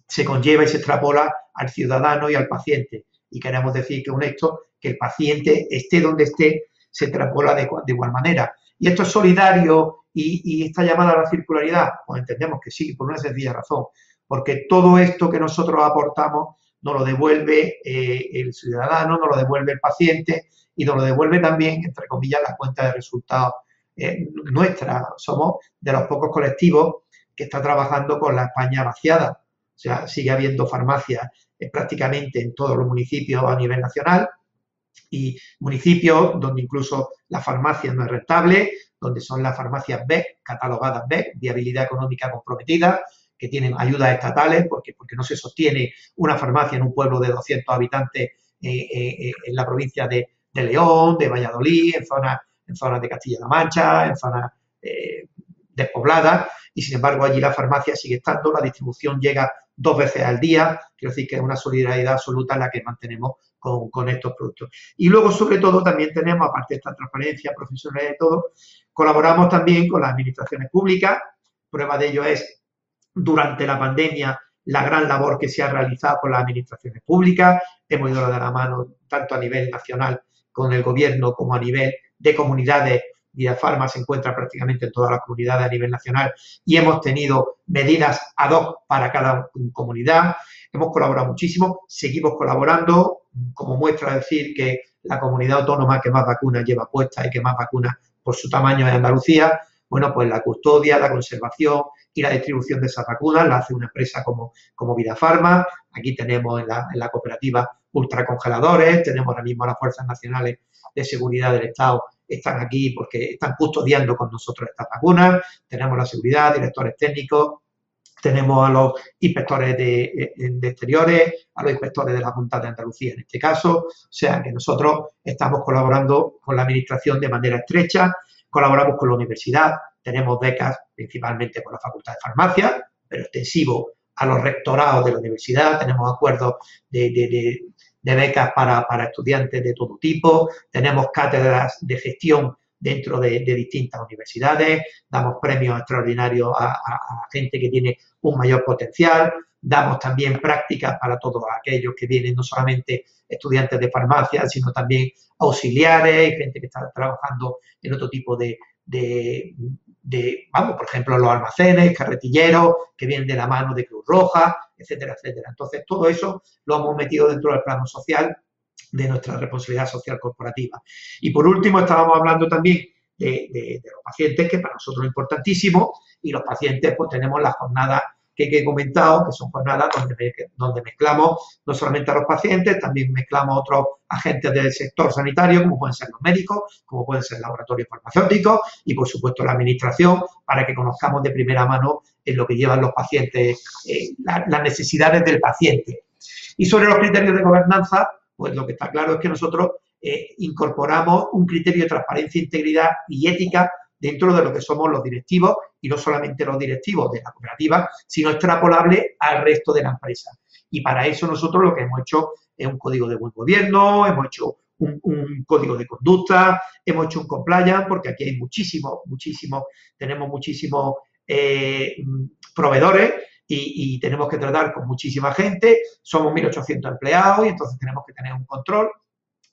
se conlleva y se extrapola al ciudadano y al paciente. Y queremos decir que un esto, que el paciente esté donde esté, se extrapola de, igual manera. Y esto es solidario y, y está llamada a la circularidad. Pues entendemos que sí, por una sencilla razón. Porque todo esto que nosotros aportamos nos lo devuelve eh, el ciudadano, nos lo devuelve el paciente y nos lo devuelve también, entre comillas, la cuenta de resultados eh, nuestra. Somos de los pocos colectivos que está trabajando con la España vaciada. O sea, sigue habiendo farmacias eh, prácticamente en todos los municipios a nivel nacional y municipios donde incluso la farmacia no es rentable, donde son las farmacias B, catalogadas B, viabilidad económica comprometida, que tienen ayudas estatales, porque, porque no se sostiene una farmacia en un pueblo de 200 habitantes eh, eh, en la provincia de, León, de Valladolid, en zonas, en zonas de Castilla-La Mancha, en zonas despobladas, y sin embargo allí la farmacia sigue estando, la distribución llega dos veces al día, quiero decir que es una solidaridad absoluta la que mantenemos con, con, estos productos. Y luego, sobre todo, también tenemos, aparte de esta transparencia profesional y todo, colaboramos también con las administraciones públicas. Prueba de ello es durante la pandemia la gran labor que se ha realizado con las administraciones públicas. Hemos ido de la mano tanto a nivel nacional con el gobierno como a nivel de comunidades. Vida Farma se encuentra prácticamente en todas las comunidades a nivel nacional y hemos tenido medidas ad hoc para cada comunidad. Hemos colaborado muchísimo, seguimos colaborando, como muestra decir que la comunidad autónoma que más vacunas lleva puesta y que más vacunas por su tamaño es Andalucía. Bueno, pues la custodia, la conservación, y la distribución de esas vacunas la hace una empresa como, como Vida Farma. Aquí tenemos en la, en la cooperativa ultracongeladores, tenemos ahora mismo las Fuerzas Nacionales de Seguridad del Estado están aquí porque están custodiando con nosotros estas vacunas, tenemos la seguridad, directores técnicos, tenemos a los inspectores de, de, exteriores, a los inspectores de la Junta de Andalucía en este caso, o sea que nosotros estamos colaborando con la Administración de manera estrecha, colaboramos con la universidad, tenemos becas principalmente con la Facultad de Farmacia, pero extensivo a los rectorados de la universidad, tenemos acuerdos de, becas para, estudiantes de todo tipo, tenemos cátedras de gestión dentro de, distintas universidades, damos premios extraordinarios a, gente que tiene un mayor potencial, damos también prácticas para todos aquellos que vienen no solamente estudiantes de farmacia, sino también auxiliares, gente que está trabajando en otro tipo de, de, vamos, por ejemplo, los almacenes, carretilleros, que vienen de la mano de Cruz Roja, etcétera, etcétera. Entonces, todo eso lo hemos metido dentro del plano social de nuestra responsabilidad social corporativa. Y por último, estábamos hablando también de, los pacientes, que para nosotros es importantísimo, y los pacientes pues tenemos la jornada que, he comentado, que son jornadas donde, donde mezclamos no solamente a los pacientes, también mezclamos a otros agentes del sector sanitario, como pueden ser los médicos, como pueden ser laboratorios farmacéuticos y, por supuesto, la administración, para que conozcamos de primera mano en lo que llevan los pacientes, eh, las necesidades del paciente. Y sobre los criterios de gobernanza, pues lo que está claro es que nosotros eh, incorporamos un criterio de transparencia, integridad y ética dentro de lo que somos los directivos y no solamente los directivos de la cooperativa, sino extrapolable al resto de la empresa. Y para eso nosotros lo que hemos hecho es un código de buen gobierno, hemos hecho un, código de conducta, hemos hecho un compliance, porque aquí hay muchísimos, muchísimos, tenemos muchísimos eh, proveedores y, tenemos que tratar con muchísima gente, somos 1.800 empleados y entonces tenemos que tener un control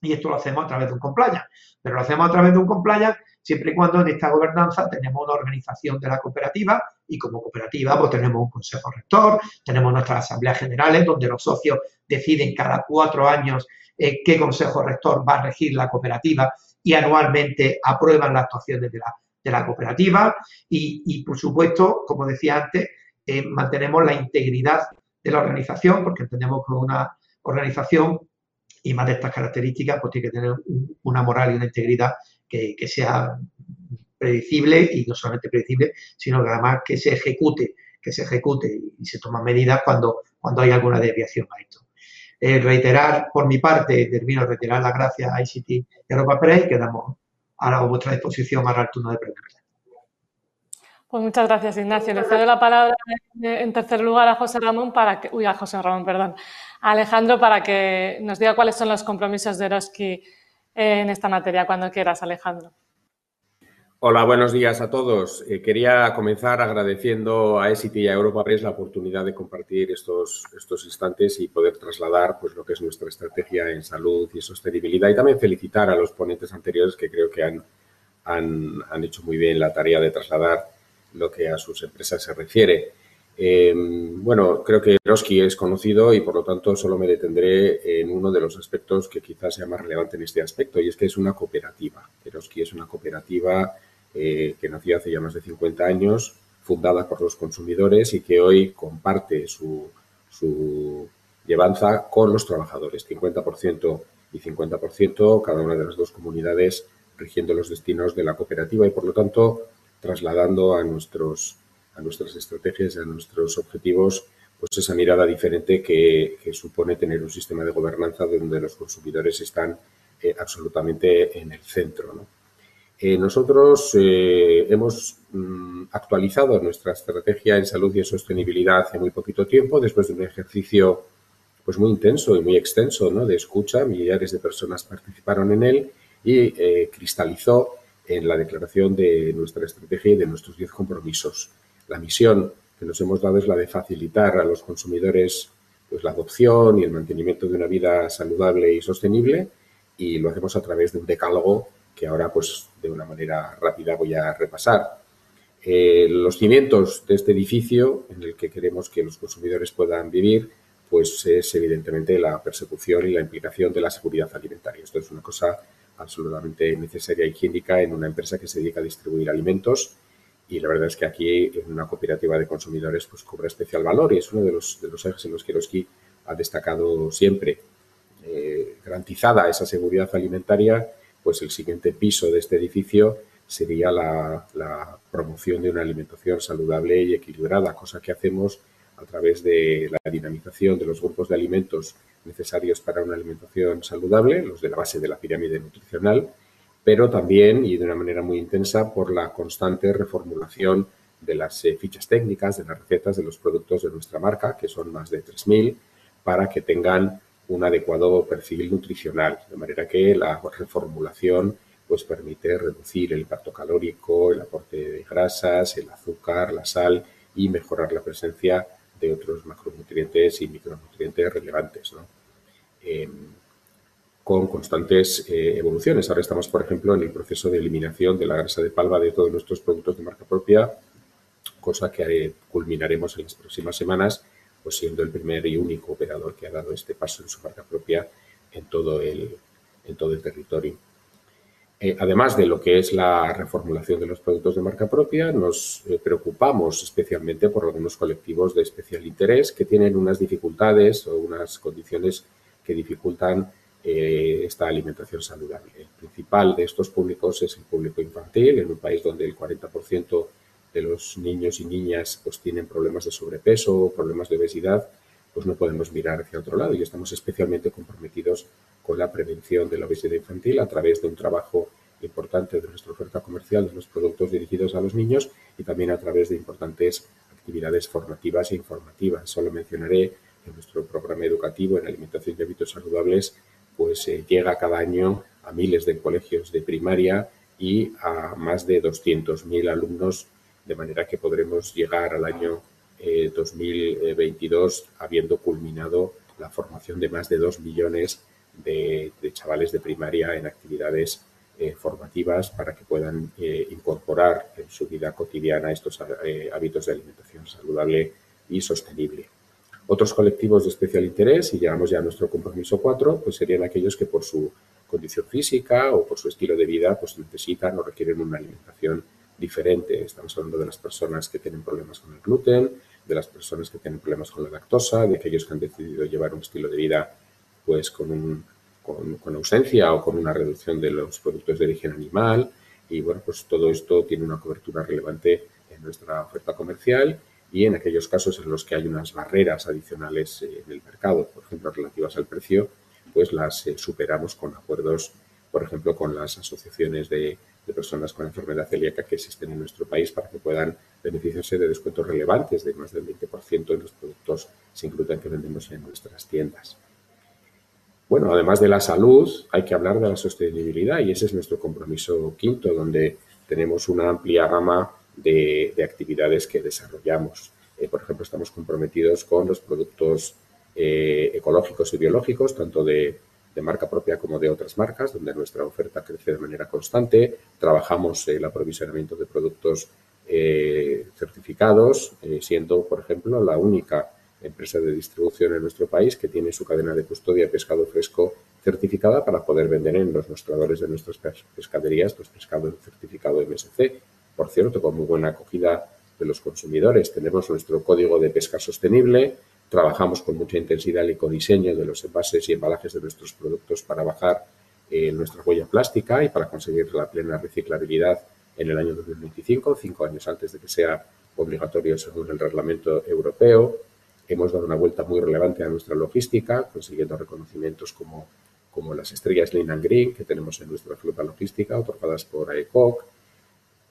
y esto lo hacemos a través de un compliance. Pero lo hacemos a través de un compliance siempre y cuando en esta gobernanza tenemos una organización de la cooperativa y como cooperativa pues tenemos un consejo rector, tenemos nuestras asambleas generales donde los socios deciden cada cuatro años eh, qué consejo rector va a regir la cooperativa y anualmente aprueban las actuaciones de la, cooperativa y, por supuesto, como decía antes, eh, mantenemos la integridad de la organización porque entendemos que una organización y más de estas características, pues tiene que tener una moral y una integridad que, sea predecible y no solamente predecible, sino que además que se ejecute, que se ejecute y se toman medidas cuando, cuando hay alguna desviación a esto. Eh, reiterar por mi parte, termino reiterar las gracias a ICT Europa Press y quedamos ahora a vuestra disposición para el turno de preguntas. Pues muchas gracias, Ignacio. Le cedo la palabra en tercer lugar a José Ramón para que, uy, a José Ramón, perdón, a Alejandro para que nos diga cuáles son los compromisos de Eroski en esta materia. Cuando quieras, Alejandro. Hola, buenos días a todos. Eh, quería comenzar agradeciendo a ESIT y a Europa Press la oportunidad de compartir estos, estos instantes y poder trasladar pues, lo que es nuestra estrategia en salud y sostenibilidad y también felicitar a los ponentes anteriores que creo que han, han, han hecho muy bien la tarea de trasladar lo que a sus empresas se refiere. Em, bueno, creo que Eroski es conocido y por lo tanto solo me detendré en uno de los aspectos que quizás sea más relevante en este aspecto y es que es una cooperativa. Eroski es una cooperativa eh, que nació hace ya más de 50 años, fundada por los consumidores y que hoy comparte su, su llevanza con los trabajadores, 50% y 50%, cada una de las dos comunidades rigiendo los destinos de la cooperativa y por lo tanto trasladando a, nuestros, a nuestras estrategias, a nuestros objetivos, pues esa mirada diferente que, supone tener un sistema de gobernanza donde los consumidores están eh, absolutamente en el centro. Eh, nosotros eh, hemos mm, actualizado nuestra estrategia en salud y en sostenibilidad hace muy poquito tiempo, después de un ejercicio pues muy intenso y muy extenso ¿no? de escucha, millares de personas participaron en él y cristalizó en la declaración de nuestra estrategia y de nuestros 10 compromisos. La misión que nos hemos dado es la de facilitar a los consumidores pues, la adopción y el mantenimiento de una vida saludable y sostenible y lo hacemos a través de un decálogo que ahora pues de una manera rápida voy a repasar. Eh, los cimientos de este edificio en el que queremos que los consumidores puedan vivir pues es evidentemente la persecución y la implicación de la seguridad alimentaria. Esto es una cosa absolutamente necesaria y higiénica en una empresa que se dedica a distribuir alimentos y la verdad es que aquí en una cooperativa de consumidores pues cobra especial valor y es uno de los, de los ejes en los que Eroski ha destacado siempre. Eh, garantizada esa seguridad alimentaria, pues el siguiente piso de este edificio sería la, promoción de una alimentación saludable y equilibrada, cosa que hacemos a través de la dinamización de los grupos de alimentos necesarios para una alimentación saludable, los de la base de la pirámide nutricional, pero también y de una manera muy intensa por la constante reformulación de las eh, fichas técnicas, de las recetas de los productos de nuestra marca, que son más de 3.000, para que tengan un adecuado perfil nutricional, de manera que la reformulación pues permite reducir el impacto calórico, el aporte de grasas, el azúcar, la sal y mejorar la presencia de otros macronutrientes y micronutrientes relevantes, em, con constantes eh, evoluciones. Ahora estamos, por ejemplo, en el proceso de eliminación de la grasa de palma de todos nuestros productos de marca propia, cosa que culminaremos en las próximas semanas, pues siendo el primer y único operador que ha dado este paso en su marca propia en todo el, en todo el territorio. Eh, además de lo que es la reformulación de los productos de marca propia, nos eh, preocupamos especialmente por algunos colectivos de especial interés que tienen unas dificultades o unas condiciones que dificultan eh, esta alimentación saludable. El principal de estos públicos es el público infantil, en un país donde el 40% de los niños y niñas pues, tienen problemas de sobrepeso problemas de obesidad, pues no podemos mirar hacia otro lado y estamos especialmente comprometidos con la prevención de la obesidad infantil a través de un trabajo importante de nuestra oferta comercial de los productos dirigidos a los niños y también a través de importantes actividades formativas e informativas. Solo mencionaré que nuestro programa educativo en alimentación y hábitos saludables pues eh, llega cada año a miles de colegios de primaria y a más de 200.000 alumnos, de manera que podremos llegar al año 2022 eh, habiendo culminado la formación de más de 2 millones de, chavales de primaria en actividades eh, formativas para que puedan eh, incorporar en su vida cotidiana estos hábitos de alimentación saludable y sostenible. Otros colectivos de especial interés, y llegamos ya a nuestro compromiso 4, pues serían aquellos que por su condición física o por su estilo de vida pues necesitan o requieren una alimentación diferente. Estamos hablando de las personas que tienen problemas con el gluten, de las personas que tienen problemas con la lactosa, de aquellos que han decidido llevar un estilo de vida pues con, un, con, ausencia o con una reducción de los productos de origen animal. Y bueno, pues todo esto tiene una cobertura relevante en nuestra oferta comercial y en aquellos casos en los que hay unas barreras adicionales eh, en el mercado, por ejemplo, relativas al precio, pues las eh, superamos con acuerdos, por ejemplo, con las asociaciones de, de, personas con enfermedad celíaca que existen en nuestro país para que puedan beneficiarse de descuentos relevantes de más del 20% en los productos sin gluten que vendemos en nuestras tiendas. Bueno, además de la salud, hay que hablar de la sostenibilidad y ese es nuestro compromiso quinto, donde tenemos una amplia gama de, actividades que desarrollamos. Eh, por ejemplo, estamos comprometidos con los productos eh, ecológicos y biológicos, tanto de, marca propia como de otras marcas, donde nuestra oferta crece de manera constante. Trabajamos el aprovisionamiento de productos eh, certificados, siendo, por ejemplo, la única empresa de distribución en nuestro país que tiene su cadena de custodia de pescado fresco certificada para poder vender en los mostradores de nuestras pescaderías los pescados certificado MSC. Por cierto, con muy buena acogida de los consumidores. Tenemos nuestro código de pesca sostenible, trabajamos con mucha intensidad el ecodiseño de los envases y embalajes de nuestros productos para bajar eh, nuestra huella plástica y para conseguir la plena reciclabilidad en el año 2025, cinco años antes de que sea obligatorio según el reglamento europeo. Hemos dado una vuelta muy relevante a nuestra logística, consiguiendo reconocimientos como, como las estrellas Lean Green que tenemos en nuestra flota logística, otorgadas por AECOC.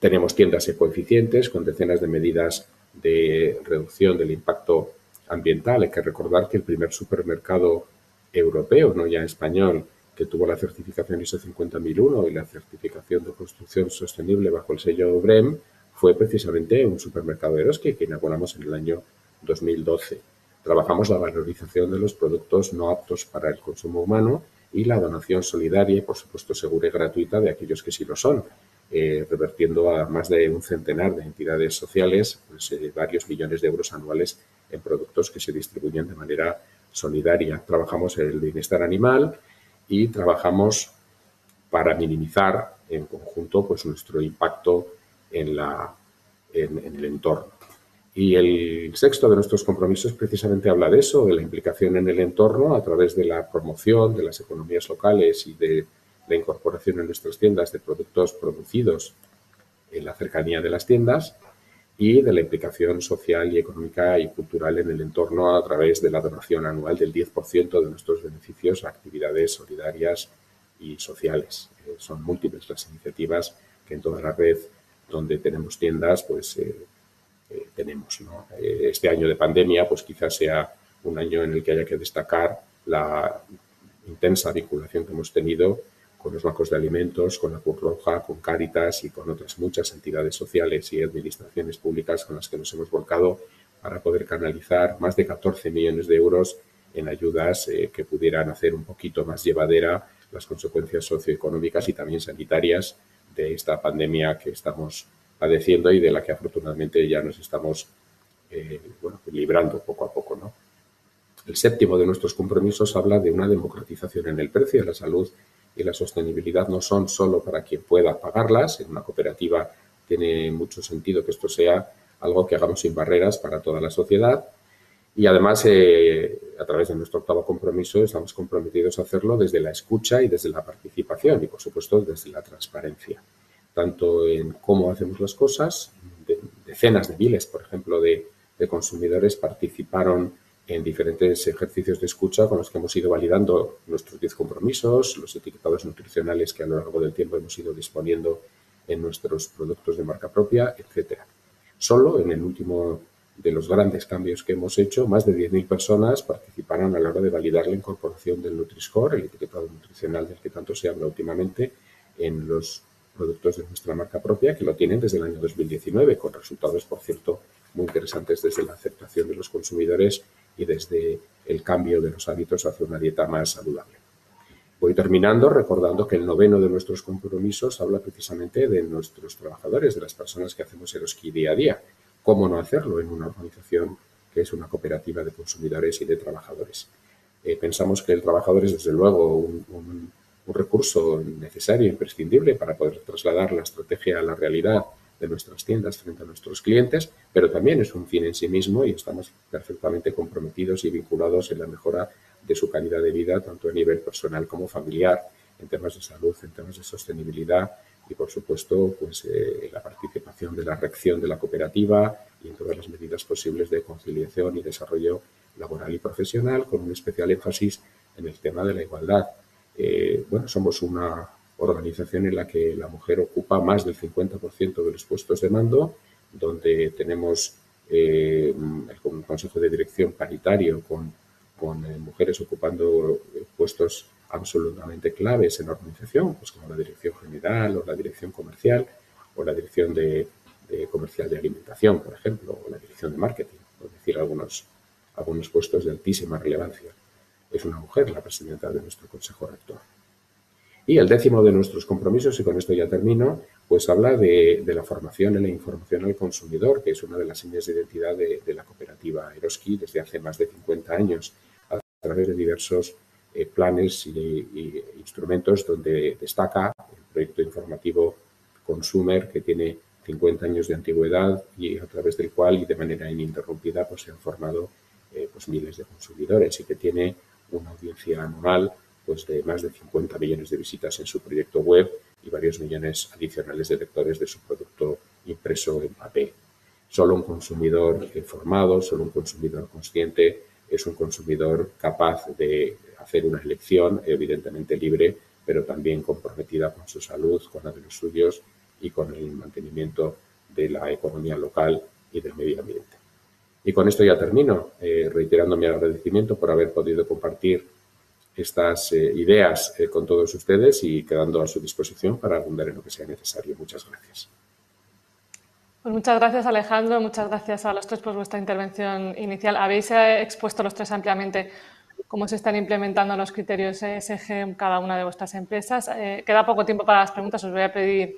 Tenemos tiendas ecoeficientes con decenas de medidas de reducción del impacto ambiental. Hay que recordar que el primer supermercado europeo, no ya español, que tuvo la certificación ISO 50001 y la certificación de construcción sostenible bajo el sello BREM fue precisamente un supermercado Eroski que inauguramos en el año 2012. Trabajamos la valorización de los productos no aptos para el consumo humano y la donación solidaria y, por supuesto, segura y gratuita de aquellos que sí lo son, eh, revertiendo a más de un centenar de entidades sociales pues, eh, varios millones de euros anuales en productos que se distribuyen de manera solidaria. Trabajamos el bienestar animal y trabajamos para minimizar en conjunto pues, nuestro impacto en, la, en el entorno. Y el sexto de nuestros compromisos precisamente habla de eso, de la implicación en el entorno a través de la promoción de las economías locales y de la incorporación en nuestras tiendas de productos producidos en la cercanía de las tiendas y de la implicación social y económica y cultural en el entorno a través de la donación anual del 10% de nuestros beneficios a actividades solidarias y sociales. Eh, son múltiples las iniciativas que en toda la red donde tenemos tiendas, pues eh, eh, tenemos. Este año de pandemia, pues quizás sea un año en el que haya que destacar la intensa vinculación que hemos tenido con los bancos de alimentos, con la Cruz Roja, con Cáritas y con otras muchas entidades sociales y administraciones públicas con las que nos hemos volcado para poder canalizar más de 14 millones de euros en ayudas eh, que pudieran hacer un poquito más llevadera las consecuencias socioeconómicas y también sanitarias de esta pandemia que estamos padeciendo y de la que afortunadamente ya nos estamos eh, librando poco a poco. ¿no? El séptimo de nuestros compromisos habla de una democratización en el precio. La salud y la sostenibilidad no son solo para quien pueda pagarlas. En una cooperativa tiene mucho sentido que esto sea algo que hagamos sin barreras para toda la sociedad. Y además, eh, a través de nuestro octavo compromiso, estamos comprometidos a hacerlo desde la escucha y desde la participación y, por supuesto, desde la transparencia, tanto en cómo hacemos las cosas. decenas de miles, por ejemplo, de, de consumidores participaron en diferentes ejercicios de escucha con los que hemos ido validando nuestros 10 compromisos, los etiquetados nutricionales que a lo largo del tiempo hemos ido disponiendo en nuestros productos de marca propia, etcétera. Solo en el último de los grandes cambios que hemos hecho, más de 10.000 personas participaron a la hora de validar la incorporación del Nutri-Score, el etiquetado nutricional del que tanto se habla últimamente, en los productos de nuestra marca propia, que lo tienen desde el año 2019, con resultados, por cierto, muy interesantes desde la aceptación de los consumidores y desde el cambio de los hábitos hacia una dieta más saludable. Voy terminando recordando que el noveno de nuestros compromisos habla precisamente de nuestros trabajadores, de las personas que hacemos Eroski día a día. ¿Cómo no hacerlo en una organización que es una cooperativa de consumidores y de trabajadores? Eh, pensamos que el trabajador es, desde luego, un, un, un recurso necesario, imprescindible para poder trasladar la estrategia a la realidad de nuestras tiendas frente a nuestros clientes, pero también es un fin en sí mismo y estamos perfectamente comprometidos y vinculados en la mejora de su calidad de vida, tanto a nivel personal como familiar, en temas de salud, en temas de sostenibilidad y, por supuesto, pues eh, la participación de la reacción de la cooperativa y en todas las medidas posibles de conciliación y desarrollo laboral y profesional, con un especial énfasis en el tema de la igualdad. Eh, bueno, somos una organización en la que la mujer ocupa más del 50% de los puestos de mando, donde tenemos eh, el consejo de dirección paritario con, eh, mujeres ocupando eh, puestos absolutamente claves en la organización, pues como la dirección general o la dirección comercial o la dirección de comercial de alimentación, por ejemplo, o la dirección de marketing, por decir algunos, algunos puestos de altísima relevancia. Es una mujer la presidenta de nuestro consejo rector. Y el décimo de nuestros compromisos, y con esto ya termino, pues habla de, la formación y la información al consumidor, que es una de las señas de identidad de, la cooperativa Eroski desde hace más de 50 años, a través de diversos eh, planes y, instrumentos donde destaca el proyecto informativo Consumer, que tiene 50 años de antigüedad y a través del cual y de manera ininterrumpida pues, se han formado eh, pues, miles de consumidores y que tiene una audiencia anual pues, de más de 50 millones de visitas en su proyecto web y varios millones adicionales de lectores de su producto impreso en papel. Solo un consumidor informado, solo un consumidor consciente es un consumidor capaz de hacer una elección, evidentemente libre, pero también comprometida con su salud, con la de los suyos y con el mantenimiento de la economía local y del medio ambiente. Y con esto ya termino, eh, reiterando mi agradecimiento por haber podido compartir estas eh, ideas eh, con todos ustedes y quedando a su disposición para abundar en lo que sea necesario. Muchas gracias. Pues muchas gracias, Alejandro. Muchas gracias a los tres por vuestra intervención inicial. Habéis eh, expuesto los tres ampliamente cómo se están implementando los criterios ESG en cada una de vuestras empresas. Queda poco tiempo para las preguntas. Os voy a pedir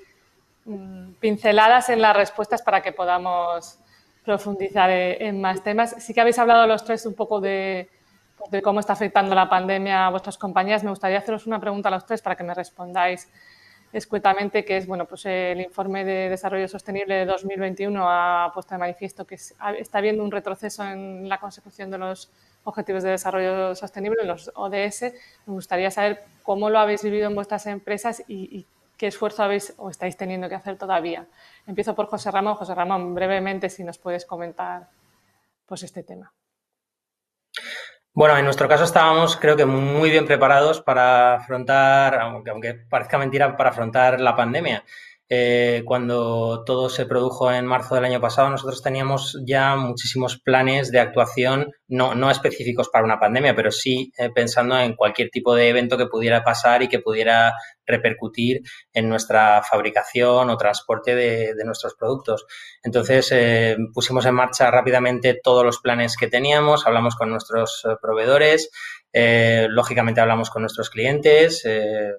mmm, pinceladas en las respuestas para que podamos profundizar en más temas. Sí que habéis hablado los tres un poco de, de cómo está afectando la pandemia a vuestras compañías, me gustaría haceros una pregunta a los tres para que me respondáis escuetamente, que es, bueno, pues el informe de desarrollo sostenible de 2021 ha puesto de manifiesto que está habiendo un retroceso en la consecución de los objetivos de desarrollo sostenible, los ODS. Me gustaría saber cómo lo habéis vivido en vuestras empresas y, y qué esfuerzo habéis o estáis teniendo que hacer todavía. Empiezo por José Ramón. José Ramón, brevemente, si nos puedes comentar pues, este tema. Bueno, en nuestro caso estábamos, creo que, muy bien preparados para afrontar, aunque, aunque parezca mentira, para afrontar la pandemia. Eh, cuando todo se produjo en marzo del año pasado, nosotros teníamos ya muchísimos planes de actuación, no, no específicos para una pandemia, pero sí eh, pensando en cualquier tipo de evento que pudiera pasar y que pudiera repercutir en nuestra fabricación o transporte de, de nuestros productos. Entonces, eh, pusimos en marcha rápidamente todos los planes que teníamos, hablamos con nuestros eh, proveedores, eh, lógicamente hablamos con nuestros clientes, eh,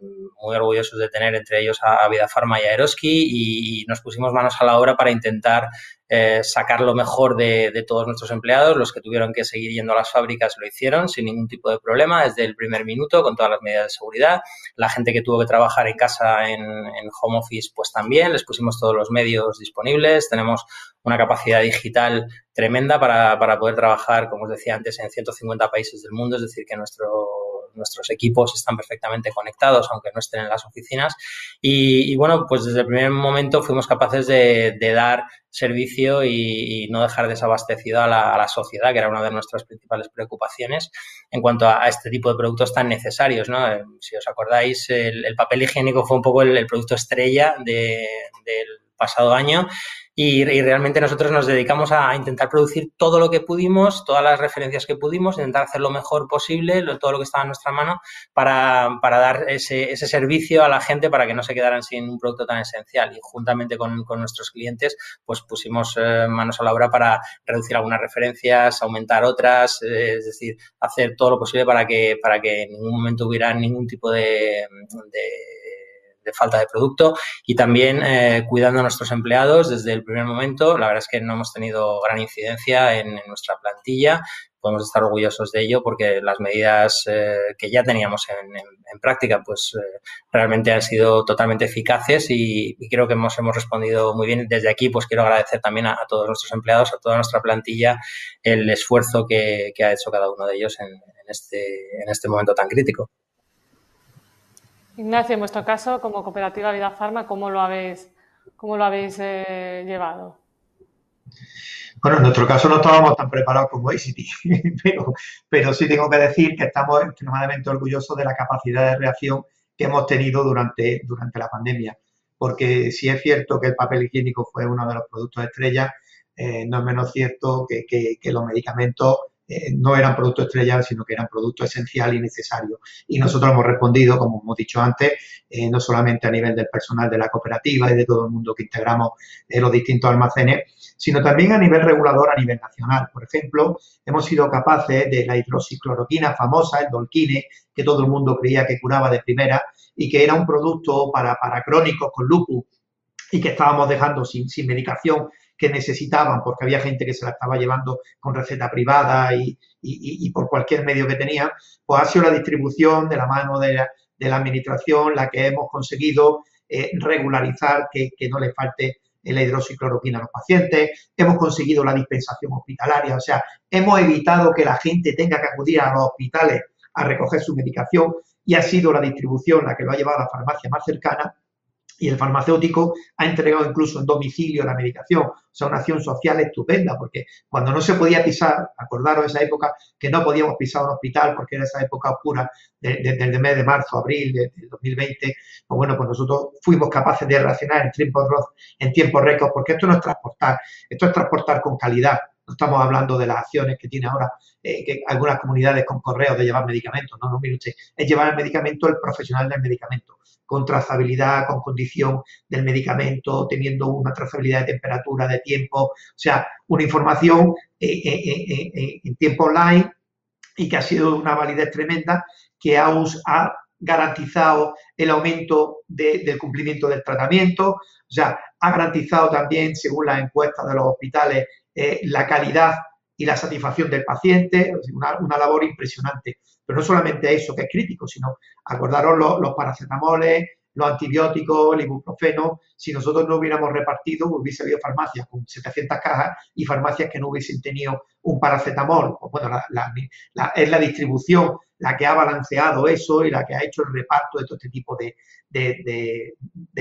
muy orgullosos de tener entre ellos a, Vida Pharma y a y, nos pusimos manos a la obra para intentar eh, sacar lo mejor de, todos nuestros empleados. Los que tuvieron que seguir yendo a las fábricas lo hicieron sin ningún tipo de problema desde el primer minuto con todas las medidas de seguridad. La gente que tuvo que trabajar en casa en, en home office, pues también les pusimos todos los medios disponibles. Tenemos una capacidad digital tremenda para, para poder trabajar, como os decía antes, en 150 países del mundo. Es decir, que nuestro nuestros equipos están perfectamente conectados, aunque no estén en las oficinas. Y, bueno, pues desde el primer momento fuimos capaces de, dar servicio y, no dejar desabastecido a la, sociedad, que era una de nuestras principales preocupaciones en cuanto a, este tipo de productos tan necesarios. ¿no? Eh, si os acordáis, el, papel higiénico fue un poco el, producto estrella del pasado año y, realmente nosotros nos dedicamos a intentar producir todo lo que pudimos, todas las referencias que pudimos, intentar hacer lo mejor posible, todo lo que estaba en nuestra mano, para, para dar ese, ese, servicio a la gente para que no se quedaran sin un producto tan esencial. Y juntamente con, con nuestros clientes, pues pusimos eh, manos a la obra para reducir algunas referencias, aumentar otras, eh, es decir, hacer todo lo posible para que, para que en ningún momento hubiera ningún tipo de falta de producto y también eh, cuidando a nuestros empleados desde el primer momento. La verdad es que no hemos tenido gran incidencia en, nuestra plantilla. Podemos estar orgullosos de ello porque las medidas eh, que ya teníamos en, práctica pues eh, realmente han sido totalmente eficaces y, creo que hemos, hemos respondido muy bien. Desde aquí pues quiero agradecer también a, todos nuestros empleados, a toda nuestra plantilla el esfuerzo que, ha hecho cada uno de ellos en, este, en este momento tan crítico. Ignacio, en vuestro caso, como cooperativa Vida Farma, ¿cómo lo habéis, cómo lo habéis eh, llevado? Bueno, en nuestro caso no estábamos tan preparados como ICT, pero, pero sí tengo que decir que estamos extremadamente orgullosos de la capacidad de reacción que hemos tenido durante, durante la pandemia. Porque si es cierto que el papel higiénico fue uno de los productos estrella, eh, no es menos cierto que, que los medicamentos eh, no eran productos estrellados, sino que eran productos esenciales y necesarios. Y nosotros hemos respondido, como hemos dicho antes, eh, no solamente a nivel del personal de la cooperativa y de todo el mundo que integramos en los distintos almacenes, sino también a nivel regulador, a nivel nacional. Por ejemplo, hemos sido capaces de la hidroxicloroquina famosa, el Dolquine, que todo el mundo creía que curaba de primera y que era un producto para, para crónicos con lupus y que estábamos dejando sin, sin medicación que necesitaban, porque había gente que se la estaba llevando con receta privada y, por cualquier medio que tenía, pues ha sido la distribución de la mano de la, administración la que hemos conseguido eh, regularizar que, no le falte la hidroxicloroquina a los pacientes, hemos conseguido la dispensación hospitalaria, o sea, hemos evitado que la gente tenga que acudir a los hospitales a recoger su medicación y ha sido la distribución la que lo ha llevado a la farmacia más cercana y el farmacéutico ha entregado incluso en domicilio la medicación. O sea, una acción social estupenda, porque cuando no se podía pisar, acordaros esa época que no podíamos pisar un hospital porque era esa época oscura desde el mes de marzo, abril del 2020, pues bueno, pues nosotros fuimos capaces de reaccionar en tiempos en tiempo récord, porque esto no es transportar, esto es transportar con calidad. No estamos hablando de las acciones que tiene ahora eh, que algunas comunidades con correos de llevar medicamentos, no, no, mire usted, es llevar el medicamento el profesional del medicamento con trazabilidad, con condición del medicamento, teniendo una trazabilidad de temperatura, de tiempo, o sea, una información eh, eh, en tiempo online y que ha sido una validez tremenda que ha, garantizado el aumento del cumplimiento del tratamiento, o sea, ha garantizado también, según las encuestas de los hospitales, la calidad y la satisfacción del paciente, una, una labor impresionante. Pero no solamente eso, que es crítico, sino acordaros los, los paracetamoles, los antibióticos, el ibuprofeno, si nosotros no hubiéramos repartido, hubiese habido farmacias con 700 cajas y farmacias que no hubiesen tenido un paracetamol. Pues bueno, es la distribución la que ha balanceado eso y la que ha hecho el reparto de todo este tipo de,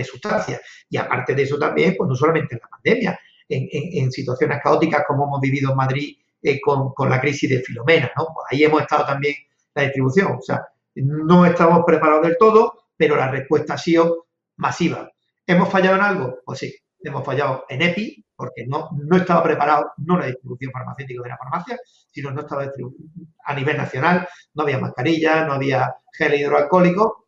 sustancias. Y aparte de eso también, pues no solamente en la pandemia, en, situaciones caóticas como hemos vivido en Madrid eh, con, con, la crisis de Filomena, ¿no? Pues ahí hemos estado también la distribución. O sea, no estamos preparados del todo, pero la respuesta ha sido masiva. ¿Hemos fallado en algo? Pues sí, hemos fallado en EPI, porque no, no estaba preparado, no la distribución farmacéutica de la farmacia, sino no estaba a nivel nacional, no había mascarilla, no había gel hidroalcohólico.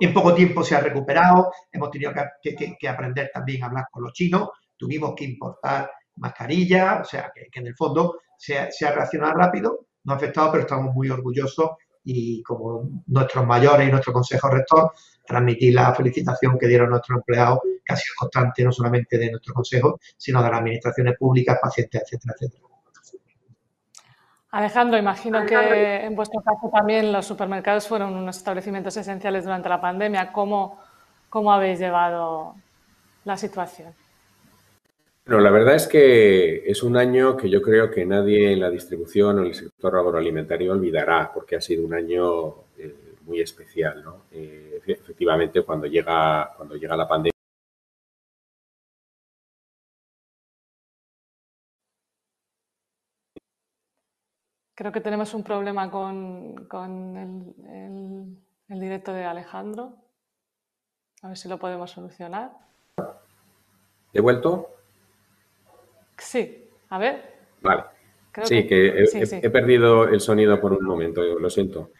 En poco tiempo se ha recuperado, hemos tenido que, aprender también a hablar con los chinos, tuvimos que importar mascarilla, o sea que, en el fondo se, se ha reaccionado rápido, no ha afectado, pero estamos muy orgullosos y como nuestros mayores y nuestro consejo rector, transmitir la felicitación que dieron nuestros empleados, que ha sido constante no solamente de nuestro consejo, sino de las administraciones públicas, pacientes, etcétera, etcétera. Alejandro, imagino que en vuestro caso también los supermercados fueron unos establecimientos esenciales durante la pandemia. ¿Cómo, cómo habéis llevado la situación? Bueno, la verdad es que es un año que yo creo que nadie en la distribución o en el sector agroalimentario olvidará, porque ha sido un año eh, muy especial. ¿no? Eh, efectivamente, cuando llega, cuando llega la pandemia, Creo que tenemos un problema con, el, el, directo de Alejandro. A ver si lo podemos solucionar. ¿He vuelto? Sí, a ver. Vale. sí, que, he, perdido el sonido por un momento, lo siento.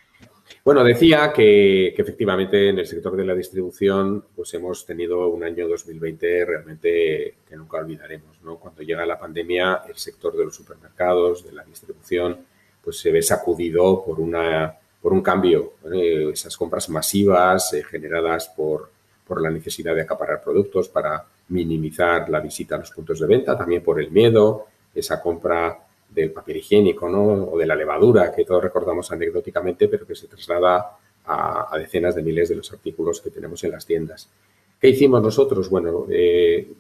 Bueno, decía que, efectivamente en el sector de la distribución pues hemos tenido un año 2020 realmente que nunca olvidaremos. ¿no? Cuando llega la pandemia, el sector de los supermercados, de la distribución, pues se ve sacudido por, una, por un cambio. esas compras masivas eh, generadas por, por la necesidad de acaparar productos para minimizar la visita a los puntos de venta, también por el miedo, esa compra del papel higiénico ¿no? o de la levadura, que todos recordamos anecdóticamente, pero que se traslada a, decenas de miles de los artículos que tenemos en las tiendas. ¿Qué hicimos nosotros? Bueno, eh,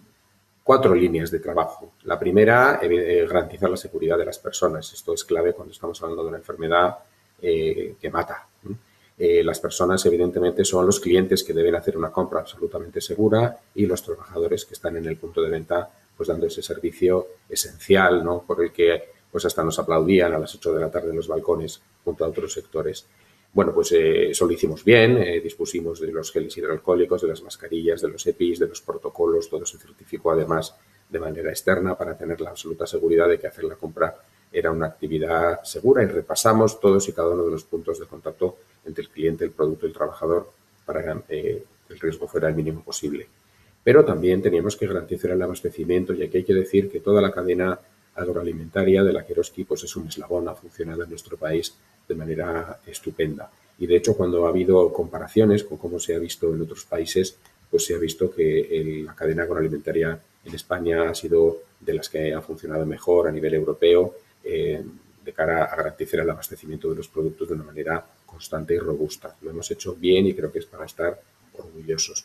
cuatro líneas de trabajo. La primera, eh, garantizar la seguridad de las personas. Esto es clave cuando estamos hablando de una enfermedad eh, que mata. Eh, las personas, evidentemente, son los clientes que deben hacer una compra absolutamente segura y los trabajadores que están en el punto de venta, pues dando ese servicio esencial, ¿no? Por el que pues hasta nos aplaudían a las 8 de la tarde en los balcones junto a otros sectores. Bueno, pues eso lo hicimos bien, dispusimos de los geles hidroalcohólicos, de las mascarillas, de los EPIs, de los protocolos, todo se certificó además de manera externa para tener la absoluta seguridad de que hacer la compra era una actividad segura y repasamos todos y cada uno de los puntos de contacto entre el cliente, el producto y el trabajador para eh, que el riesgo fuera el mínimo posible. Pero también teníamos que garantizar el abastecimiento y aquí hay que decir que toda la cadena agroalimentaria de la Keroski pues es un eslabón, ha funcionado en nuestro país de manera estupenda. Y de hecho, cuando ha habido comparaciones con cómo se ha visto en otros países, pues se ha visto que la cadena agroalimentaria en España ha sido de las que ha funcionado mejor a nivel europeo eh, de cara a garantizar el abastecimiento de los productos de una manera constante y robusta. Lo hemos hecho bien y creo que es para estar orgullosos.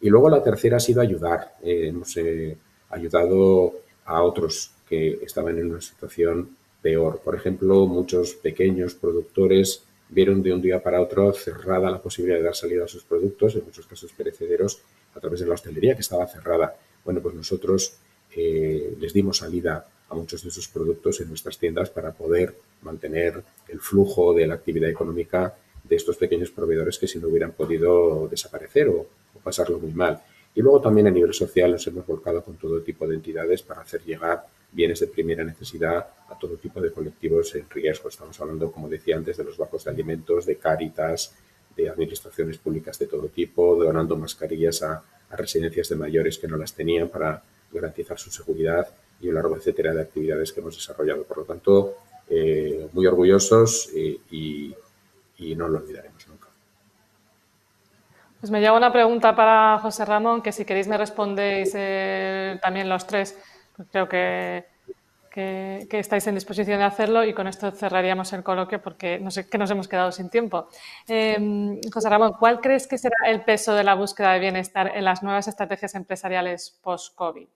Y luego la tercera ha sido ayudar. Eh, hemos eh, ayudado a otros que estaban en una situación peor. Por ejemplo, muchos pequeños productores vieron de un día para otro cerrada la posibilidad de dar salida a sus productos, en muchos casos perecederos, a través de la hostelería que estaba cerrada. Bueno, pues nosotros les dimos salida muchos de esos productos en nuestras tiendas para poder mantener el flujo de la actividad económica de estos pequeños proveedores que si no hubieran podido desaparecer o pasarlo muy mal. Y luego también a nivel social nos hemos volcado con todo tipo de entidades para hacer llegar bienes de primera necesidad a todo tipo de colectivos en riesgo. Estamos hablando, como decía antes, de los bancos de alimentos, de cáritas, de administraciones públicas de todo tipo, donando mascarillas a, residencias de mayores que no las tenían para garantizar su seguridad y un largo etcétera de actividades que hemos desarrollado. Por lo tanto, eh, muy orgullosos y, no lo olvidaremos nunca. Pues me lleva una pregunta para José Ramón, que si queréis me respondéis eh, también los tres. Creo que, que, estáis en disposición de hacerlo y con esto cerraríamos el coloquio porque no sé que nos hemos quedado sin tiempo. Em, José Ramón, ¿cuál crees que será el peso de la búsqueda de bienestar en las nuevas estrategias empresariales post-COVID?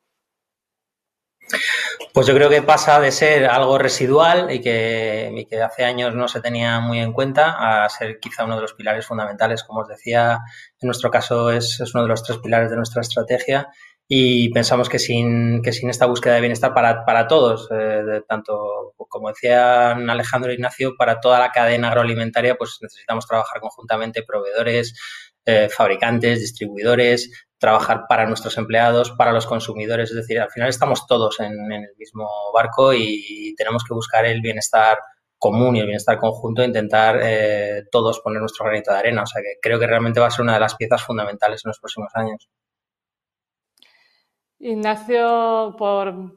Pues yo creo que pasa de ser algo residual y que, hace años no se tenía muy en cuenta a ser quizá uno de los pilares fundamentales. Como os decía, en nuestro caso es, es uno de los tres pilares de nuestra estrategia y pensamos que sin, que sin esta búsqueda de bienestar para, para todos, eh, tanto como decían Alejandro e Ignacio, para toda la cadena agroalimentaria, pues necesitamos trabajar conjuntamente proveedores, eh, fabricantes, distribuidores, trabajar para nuestros empleados, para los consumidores. Es decir, al final estamos todos en, el mismo barco y tenemos que buscar el bienestar común y el bienestar conjunto e intentar eh, todos poner nuestro granito de arena. O sea que creo que realmente va a ser una de las piezas fundamentales en los próximos años. Ignacio, por,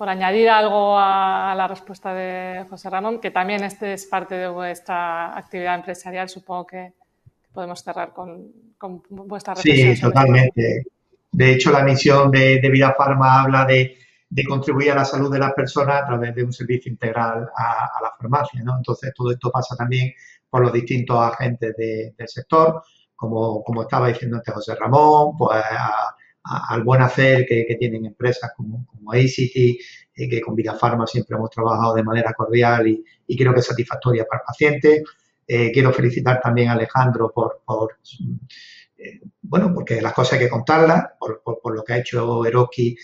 por añadir algo a, la respuesta de José Ramón, que también este es parte de vuestra actividad empresarial, supongo que podemos cerrar con, con vuestra reflexión. Sí, totalmente. De hecho, la misión de, Vida Farma habla de, contribuir a la salud de las personas a través de un servicio integral a, la farmacia. ¿no? Entonces, todo esto pasa también por los distintos agentes del sector, como, como estaba diciendo antes José Ramón, pues al buen hacer que, tienen empresas como, como ACT, eh, que con Vida Pharma siempre hemos trabajado de manera cordial y, creo que satisfactoria para el paciente. Eh, quiero felicitar también a Alejandro por, eh, bueno, porque las cosas hay que contarlas, por, lo que ha hecho Eroski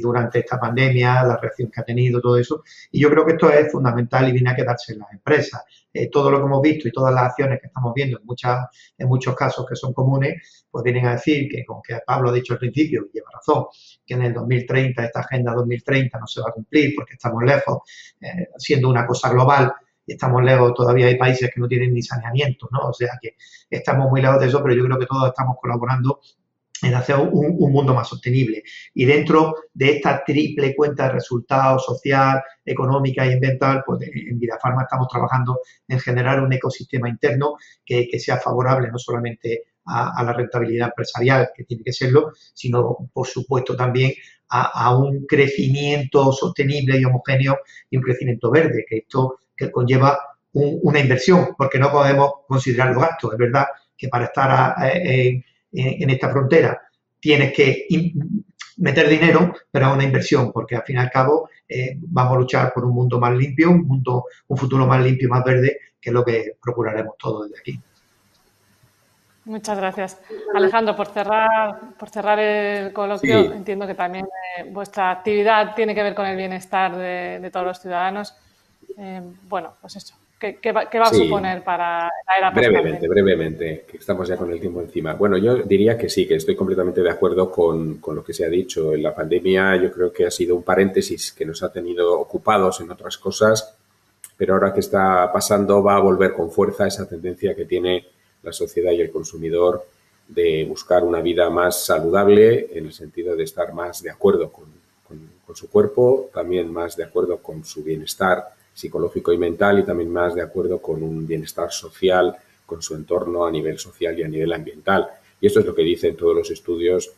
durante esta pandemia, la reacción que ha tenido, todo eso. Y yo creo que esto es fundamental y viene a quedarse en las empresas. todo lo que hemos visto y todas las acciones que estamos viendo en, muchas, en muchos casos que son comunes, pues vienen a decir que, con que Pablo ha dicho al principio, y lleva razón, que en el 2030, esta Agenda 2030 no se va a cumplir porque estamos lejos, eh, siendo una cosa global, y estamos lejos, todavía hay países que no tienen ni saneamiento, ¿no? O sea que estamos muy lejos de eso, pero yo creo que todos estamos colaborando en hacer un, mundo más sostenible. Y dentro de esta triple cuenta de resultados social, económica y ambiental, pues en Vida Farma estamos trabajando en generar un ecosistema interno que, que sea favorable no solamente a, la rentabilidad empresarial, que tiene que serlo, sino, por supuesto, también a, un crecimiento sostenible y homogéneo y un crecimiento verde, que esto que conlleva una inversión, porque no podemos considerar los gastos. Es verdad que para estar en, esta frontera tienes que meter dinero, pero es una inversión, porque al fin y al cabo eh, vamos a luchar por un mundo más limpio, un, mundo, un futuro más limpio y más verde, que es lo que procuraremos todos desde aquí. Muchas gracias. Alejandro, por cerrar, por cerrar el coloquio, entiendo que también eh, vuestra actividad tiene que ver con el bienestar de, todos los ciudadanos. Eh, bueno, pues eso. ¿Qué, va, a suponer para la era Brevemente, brevemente, que estamos ya con el tiempo encima. Bueno, yo diría que sí, que estoy completamente de acuerdo con, con lo que se ha dicho. En la pandemia yo creo que ha sido un paréntesis que nos ha tenido ocupados en otras cosas, pero ahora que está pasando va a volver con fuerza esa tendencia que tiene la sociedad y el consumidor de buscar una vida más saludable en el sentido de estar más de acuerdo con, su cuerpo, también más de acuerdo con su bienestar psicológico y mental y también más de acuerdo con un bienestar social, con su entorno a nivel social y a nivel ambiental. Y esto es lo que dicen todos los estudios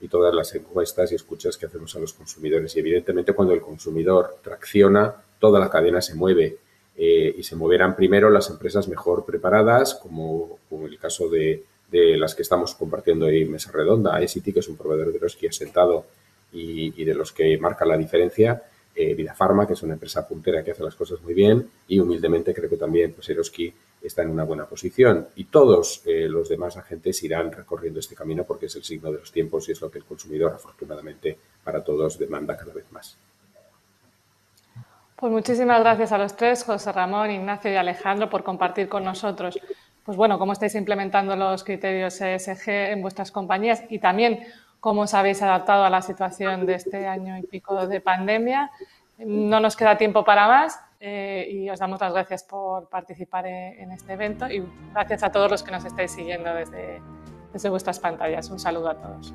y todas las encuestas y escuchas que hacemos a los consumidores. Y evidentemente cuando el consumidor tracciona, toda la cadena se mueve eh, y se moverán primero las empresas mejor preparadas, como, como el caso de, de, las que estamos compartiendo en Mesa Redonda, ICT, que es un proveedor de los que ha sentado y, y, de los que marca la diferencia, eh, Vida Pharma, que es una empresa puntera que hace las cosas muy bien, y humildemente creo que también pues, Eroski está en una buena posición. Y todos eh, los demás agentes irán recorriendo este camino porque es el signo de los tiempos y es lo que el consumidor, afortunadamente, para todos demanda cada vez más. Pues muchísimas gracias a los tres, José Ramón, Ignacio y Alejandro, por compartir con nosotros, pues bueno, cómo estáis implementando los criterios ESG en vuestras compañías y también cómo os habéis adaptado a la situación de este año y pico de pandemia. No nos queda tiempo para más eh, y os damos las gracias por participar en este evento y gracias a todos los que nos estáis siguiendo desde, desde vuestras pantallas. Un saludo a todos.